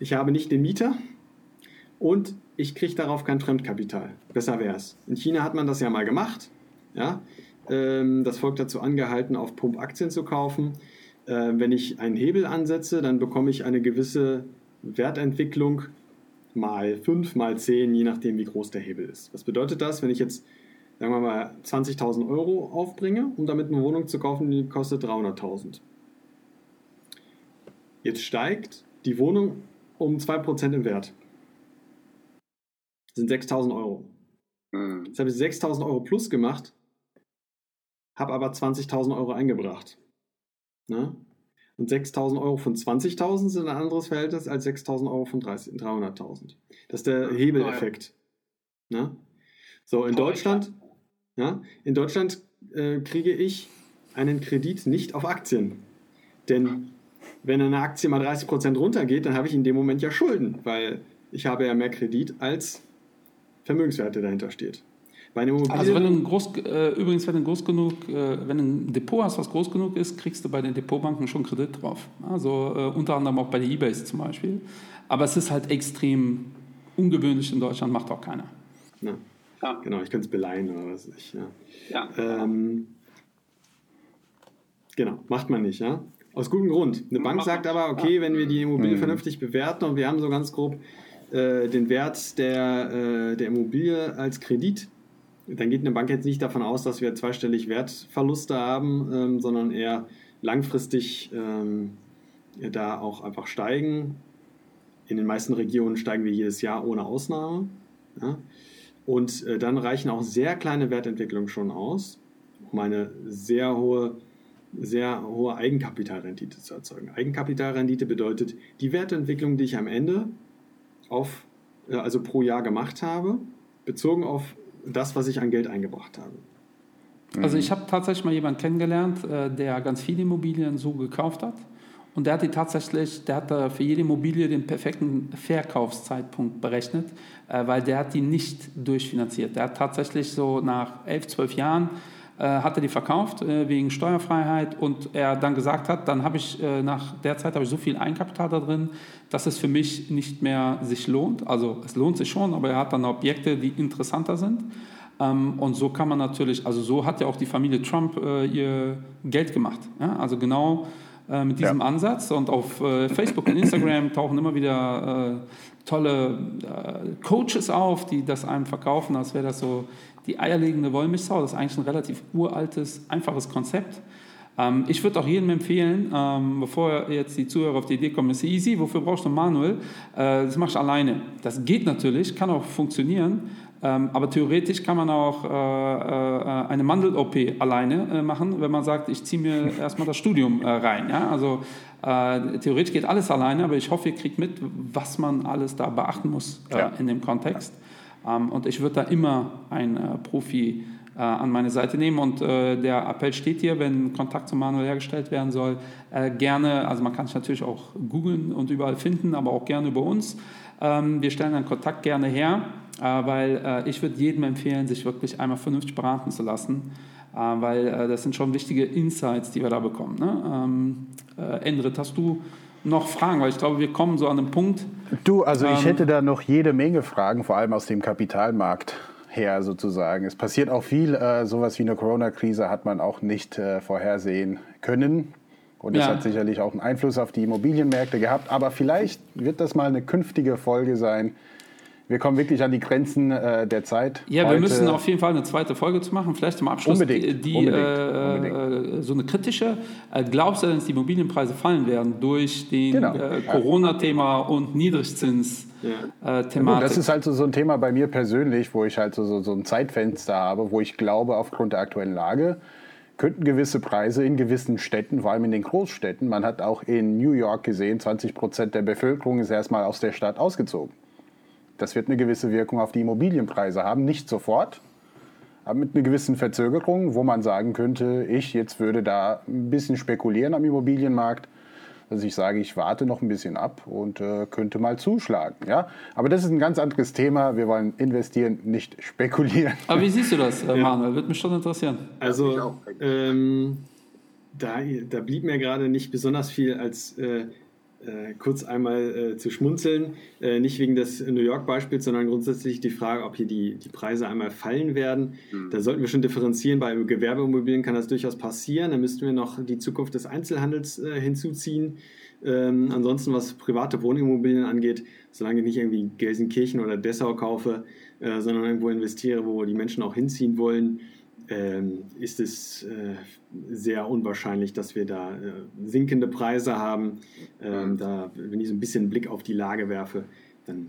Ich habe nicht den Mieter und ich kriege darauf kein Fremdkapital. Besser wäre es. In China hat man das ja mal gemacht. Ja? Ähm, das Volk dazu angehalten, auf Pump Aktien zu kaufen. Äh, wenn ich einen Hebel ansetze, dann bekomme ich eine gewisse Wertentwicklung mal 5, mal 10, je nachdem, wie groß der Hebel ist. Was bedeutet das, wenn ich jetzt, sagen wir mal, 20.000 Euro aufbringe, um damit eine Wohnung zu kaufen, die kostet 300.000. Jetzt steigt die Wohnung um 2% im Wert. Das sind 6000 Euro. Mhm. Jetzt habe ich 6000 Euro plus gemacht, habe aber 20.000 Euro eingebracht. Ne? Und 6.000 Euro von 20.000 sind ein anderes Verhältnis als 6.000 Euro von 300.000. Das ist der Hebeleffekt. Ne? So, in Deutschland, ja, in Deutschland äh, kriege ich einen Kredit nicht auf Aktien. Denn wenn eine Aktie mal 30% runtergeht, dann habe ich in dem Moment ja Schulden, weil ich habe ja mehr Kredit als Vermögenswerte dahinter steht. Bei einer Immobilie also wenn du groß, äh, übrigens, wenn du groß genug, äh, wenn du ein Depot hast, was groß genug ist, kriegst du bei den Depotbanken schon Kredit drauf. Also äh, unter anderem auch bei der Ebay zum Beispiel. Aber es ist halt extrem ungewöhnlich in Deutschland, macht auch keiner. Ja. ja. Genau, ich könnte es beleihen oder was ich. Ja. ja. Ähm, genau, macht man nicht, ja. Aus gutem Grund. Eine Bank sagt aber, okay, wenn wir die Immobilie mhm. vernünftig bewerten und wir haben so ganz grob äh, den Wert der, äh, der Immobilie als Kredit, dann geht eine Bank jetzt nicht davon aus, dass wir zweistellig Wertverluste haben, ähm, sondern eher langfristig ähm, da auch einfach steigen. In den meisten Regionen steigen wir jedes Jahr ohne Ausnahme. Ja? Und äh, dann reichen auch sehr kleine Wertentwicklungen schon aus, um eine sehr hohe, sehr hohe Eigenkapitalrendite zu erzeugen. Eigenkapitalrendite bedeutet die Wertentwicklung, die ich am Ende auf, äh, also pro Jahr gemacht habe, bezogen auf das, was ich an Geld eingebracht habe. Also ich habe tatsächlich mal jemanden kennengelernt, äh, der ganz viele Immobilien so gekauft hat. Und der hat die tatsächlich, der hat für jede Immobilie den perfekten Verkaufszeitpunkt berechnet, äh, weil der hat die nicht durchfinanziert. Der hat tatsächlich so nach elf, zwölf Jahren hat er die verkauft äh, wegen Steuerfreiheit und er dann gesagt hat, dann habe ich äh, nach der Zeit ich so viel Eigenkapital da drin, dass es für mich nicht mehr sich lohnt. Also es lohnt sich schon, aber er hat dann Objekte, die interessanter sind. Ähm, und so kann man natürlich, also so hat ja auch die Familie Trump äh, ihr Geld gemacht. Also genau äh, mit diesem ja. Ansatz. Und auf äh, Facebook und Instagram [laughs] tauchen immer wieder tolle Coaches auf, die das einem verkaufen, als wäre das so die eierlegende Wollmilchsau. Das ist eigentlich ein relativ uraltes, einfaches Konzept. Ähm, ich würde auch jedem empfehlen, ähm, bevor jetzt die Zuhörer auf die Idee kommen, ist easy, wofür brauchst du Manuel? Äh, das machst du alleine. Das geht natürlich, kann auch funktionieren, ähm, aber theoretisch kann man auch äh, äh, eine Mandel-OP alleine äh, machen, wenn man sagt, ich ziehe mir [laughs] erstmal das Studium äh, rein. Ja? Also äh, theoretisch geht alles alleine, aber ich hoffe, ihr kriegt mit, was man alles da beachten muss ja. in dem Kontext. Ähm, und ich würde da immer einen äh, Profi äh, an meine Seite nehmen. Und äh, der Appell steht hier, wenn Kontakt zum Manuel hergestellt werden soll, gerne, also man kann es natürlich auch googeln und überall finden, aber auch gerne über uns. Ähm, wir stellen einen Kontakt gerne her, weil ich würde jedem empfehlen, sich wirklich einmal vernünftig beraten zu lassen, weil das sind schon wichtige Insights, die wir da bekommen. Ne? Ähm, Endrit, hast du noch Fragen? Weil ich glaube, wir kommen so an den Punkt. Du, also ich ähm, hätte da noch jede Menge Fragen, vor allem aus dem Kapitalmarkt her sozusagen. Es passiert auch viel, äh, sowas wie eine Corona-Krise hat man auch nicht äh, vorhersehen können. Und das ja. hat sicherlich auch einen Einfluss auf die Immobilienmärkte gehabt. Aber vielleicht wird das mal eine künftige Folge sein, wir kommen wirklich an die Grenzen äh, der Zeit. Ja, Heute wir müssen auf jeden Fall eine zweite Folge zu machen. Vielleicht zum Abschluss unbedingt, die, unbedingt, äh, unbedingt. so eine kritische. Äh, glaubst du, dass die Immobilienpreise fallen werden durch den genau. Äh, Corona-Thema und Niedrigzins-Thematik? Ja. Äh, das ist halt so, so ein Thema bei mir persönlich, wo ich halt so, so, so ein Zeitfenster habe, wo ich glaube, aufgrund der aktuellen Lage, könnten gewisse Preise in gewissen Städten, vor allem in den Großstädten, man hat auch in New York gesehen, 20 Prozent der Bevölkerung ist erstmal aus der Stadt ausgezogen. Das wird eine gewisse Wirkung auf die Immobilienpreise haben, nicht sofort, aber mit einer gewissen Verzögerung, wo man sagen könnte, ich jetzt würde da ein bisschen spekulieren am Immobilienmarkt, dass ich sage, ich warte noch ein bisschen ab und äh, könnte mal zuschlagen. Ja? Aber das ist ein ganz anderes Thema. Wir wollen investieren, nicht spekulieren. Aber wie siehst du das, äh, Manuel? Würde mich schon interessieren. Also, ähm, da, da blieb mir gerade nicht besonders viel als äh, äh, kurz einmal äh, zu schmunzeln. Äh, nicht wegen des New York-Beispiels, sondern grundsätzlich die Frage, ob hier die, die Preise einmal fallen werden. Mhm. Da sollten wir schon differenzieren. Bei Gewerbeimmobilien kann das durchaus passieren. Da müssten wir noch die Zukunft des Einzelhandels äh, hinzuziehen. Ähm, ansonsten, was private Wohnimmobilien angeht, solange ich nicht irgendwie Gelsenkirchen oder Dessau kaufe, äh, sondern irgendwo investiere, wo die Menschen auch hinziehen wollen, ähm, ist es äh, sehr unwahrscheinlich, dass wir da äh, sinkende Preise haben. Ähm, da, wenn ich so ein bisschen Blick auf die Lage werfe, dann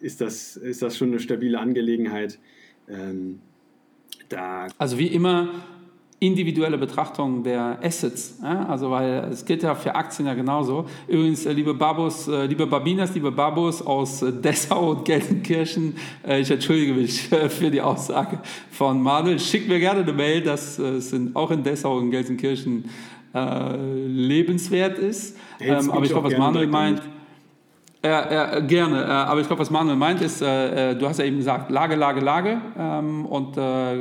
ist das, ist das schon eine stabile Angelegenheit. Ähm, da also wie immer individuelle Betrachtung der Assets. Ja? Also weil es gilt ja für Aktien ja genauso. Übrigens, äh, liebe Babos, äh, liebe Babinas, liebe Babos aus äh, Dessau und Gelsenkirchen, äh, ich entschuldige mich [laughs] äh, für die Aussage von Manuel. Schickt mir gerne eine Mail, dass äh, es auch in Dessau und Gelsenkirchen lebenswert ist. Ähm, aber ich glaube, was Manuel meint, Ja, ja, gerne. Äh, aber ich glaube, was Manuel meint, ist, äh, äh, du hast ja eben gesagt, Lage, Lage, Lage. Ähm, und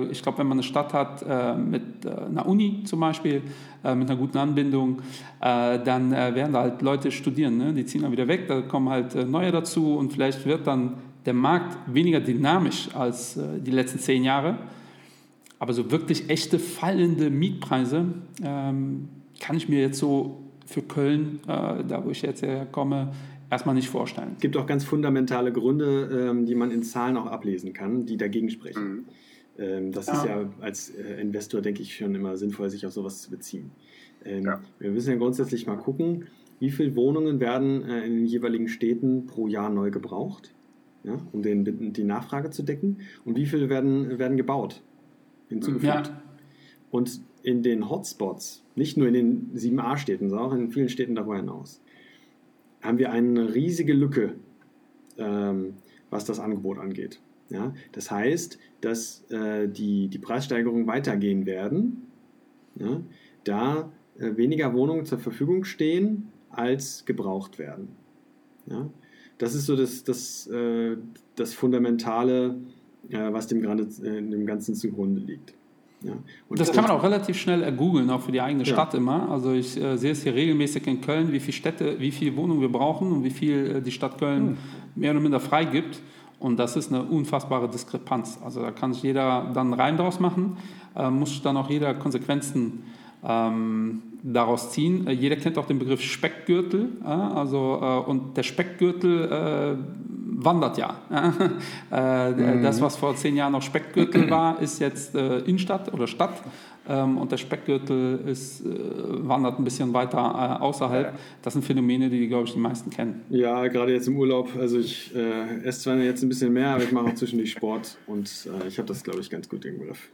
ich glaube, wenn man eine Stadt hat mit einer Uni zum Beispiel, mit einer guten Anbindung, dann werden da halt Leute studieren. Ne? Die ziehen dann wieder weg, da kommen halt neue dazu und vielleicht wird dann der Markt weniger dynamisch als die letzten zehn Jahre. Aber so wirklich echte fallende Mietpreise ähm, kann ich mir jetzt so für Köln, da wo ich jetzt herkomme, erstmal nicht vorstellen. Es gibt auch ganz fundamentale Gründe, ähm, die man in Zahlen auch ablesen kann, die dagegen sprechen. Mhm. Ähm, das ja. ist ja als äh, Investor, denke ich, schon immer sinnvoll, sich auf sowas zu beziehen. Ähm, ja. Wir müssen ja grundsätzlich mal gucken, wie viele Wohnungen werden äh, in den jeweiligen Städten pro Jahr neu gebraucht, ja, um den, die Nachfrage zu decken, und wie viele werden, werden gebaut, hinzugefügt. Ja. Und in den Hotspots, nicht nur in den 7a-Städten, sondern auch in vielen Städten darüber hinaus, haben wir eine riesige Lücke, ähm, was das Angebot angeht. Ja? Das heißt, dass äh, die, die Preissteigerungen weitergehen werden, ja? da äh, weniger Wohnungen zur Verfügung stehen, als gebraucht werden. Ja? Das ist so das, das, äh, das Fundamentale, äh, was dem, äh, dem Ganzen zugrunde liegt. Ja. Und das kann man auch relativ schnell googeln, auch für die eigene ja. Stadt immer. Also ich äh, sehe es hier regelmäßig in Köln, wie viele Städte, wie viele Wohnungen wir brauchen und wie viel äh, die Stadt Köln hm. mehr oder minder freigibt. Und das ist eine unfassbare Diskrepanz. Also da kann sich jeder dann rein draus machen, äh, muss dann auch jeder Konsequenzen ähm, daraus ziehen. Äh, jeder kennt auch den Begriff Speckgürtel. also, äh, und der Speckgürtel äh, wandert ja. [laughs] äh, mhm. Das, was vor zehn Jahren noch Speckgürtel [clears throat] war, ist jetzt äh, Innenstadt oder Stadt. Ähm, und der Speckgürtel ist, äh, wandert ein bisschen weiter außerhalb. Das sind Phänomene, die, glaube ich, die meisten kennen. Ja, gerade jetzt im Urlaub. Also ich äh, esse zwar jetzt ein bisschen mehr, aber ich mache auch zwischendurch Sport und äh, ich habe das, glaube ich, ganz gut im Griff.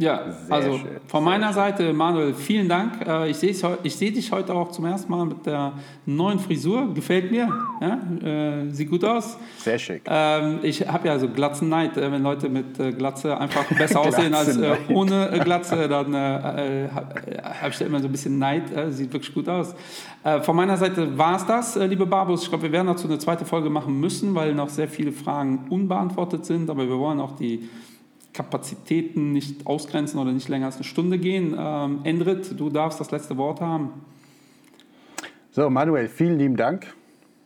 Ja, Sehr also schön. von meiner Seite, Manuel, vielen Dank. Äh, ich sehe ich seh dich heute auch zum ersten Mal mit der neuen Frisur. Gefällt mir. Ja? Äh, sieht gut aus. Sehr schick. Ähm, ich habe ja so Glatzenneid, äh, wenn Leute mit Glatze einfach besser [laughs] aussehen als ohne Glatze, dann habe ich da immer so ein bisschen Neid. Sieht wirklich gut aus. Von meiner Seite war es das, liebe Barbus. Ich glaube, wir werden dazu eine zweite Folge machen müssen, weil noch sehr viele Fragen unbeantwortet sind. Aber wir wollen auch die Kapazitäten nicht ausgrenzen oder nicht länger als eine Stunde gehen. Ähm, Endrit, du darfst das letzte Wort haben. So, Manuel, vielen lieben Dank.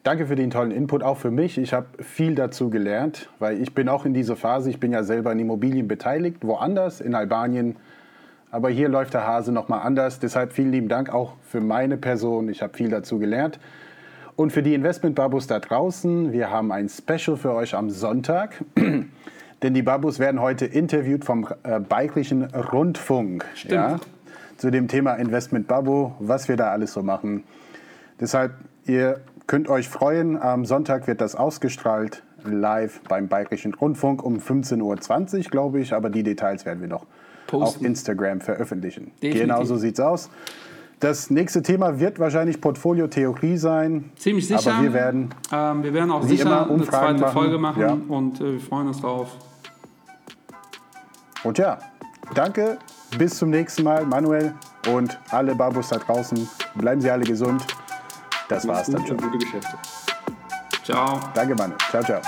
Danke für den tollen Input, auch für mich. Ich habe viel dazu gelernt, weil ich bin auch in dieser Phase, ich bin ja selber in Immobilien beteiligt, woanders, in Albanien. Aber hier läuft der Hase nochmal anders. Deshalb vielen lieben Dank auch für meine Person. Ich habe viel dazu gelernt. Und für die Investment-Babus da draußen, wir haben ein Special für euch am Sonntag. Denn die Babus werden heute interviewt vom äh, Bayerischen Rundfunk. Stimmt. Ja, zu dem Thema Investment Babu, was wir da alles so machen. Deshalb, ihr könnt euch freuen, am Sonntag wird das ausgestrahlt, live beim Bayerischen Rundfunk um 15.20 Uhr, glaube ich, aber die Details werden wir noch Posten. auf Instagram veröffentlichen. Definitiv. Genau so sieht es aus. Das nächste Thema wird wahrscheinlich Portfolio-Theorie sein. Ziemlich sicher. Aber wir werden, ähm, wir werden auch sicher eine zweite machen. Folge machen ja. und äh, wir freuen uns darauf. Und ja, danke, bis zum nächsten Mal, Manuel und alle Babus da draußen. Bleiben Sie alle gesund. Das war's dann schon. Gute Geschäfte. Ciao. Danke, Manuel. Ciao, ciao.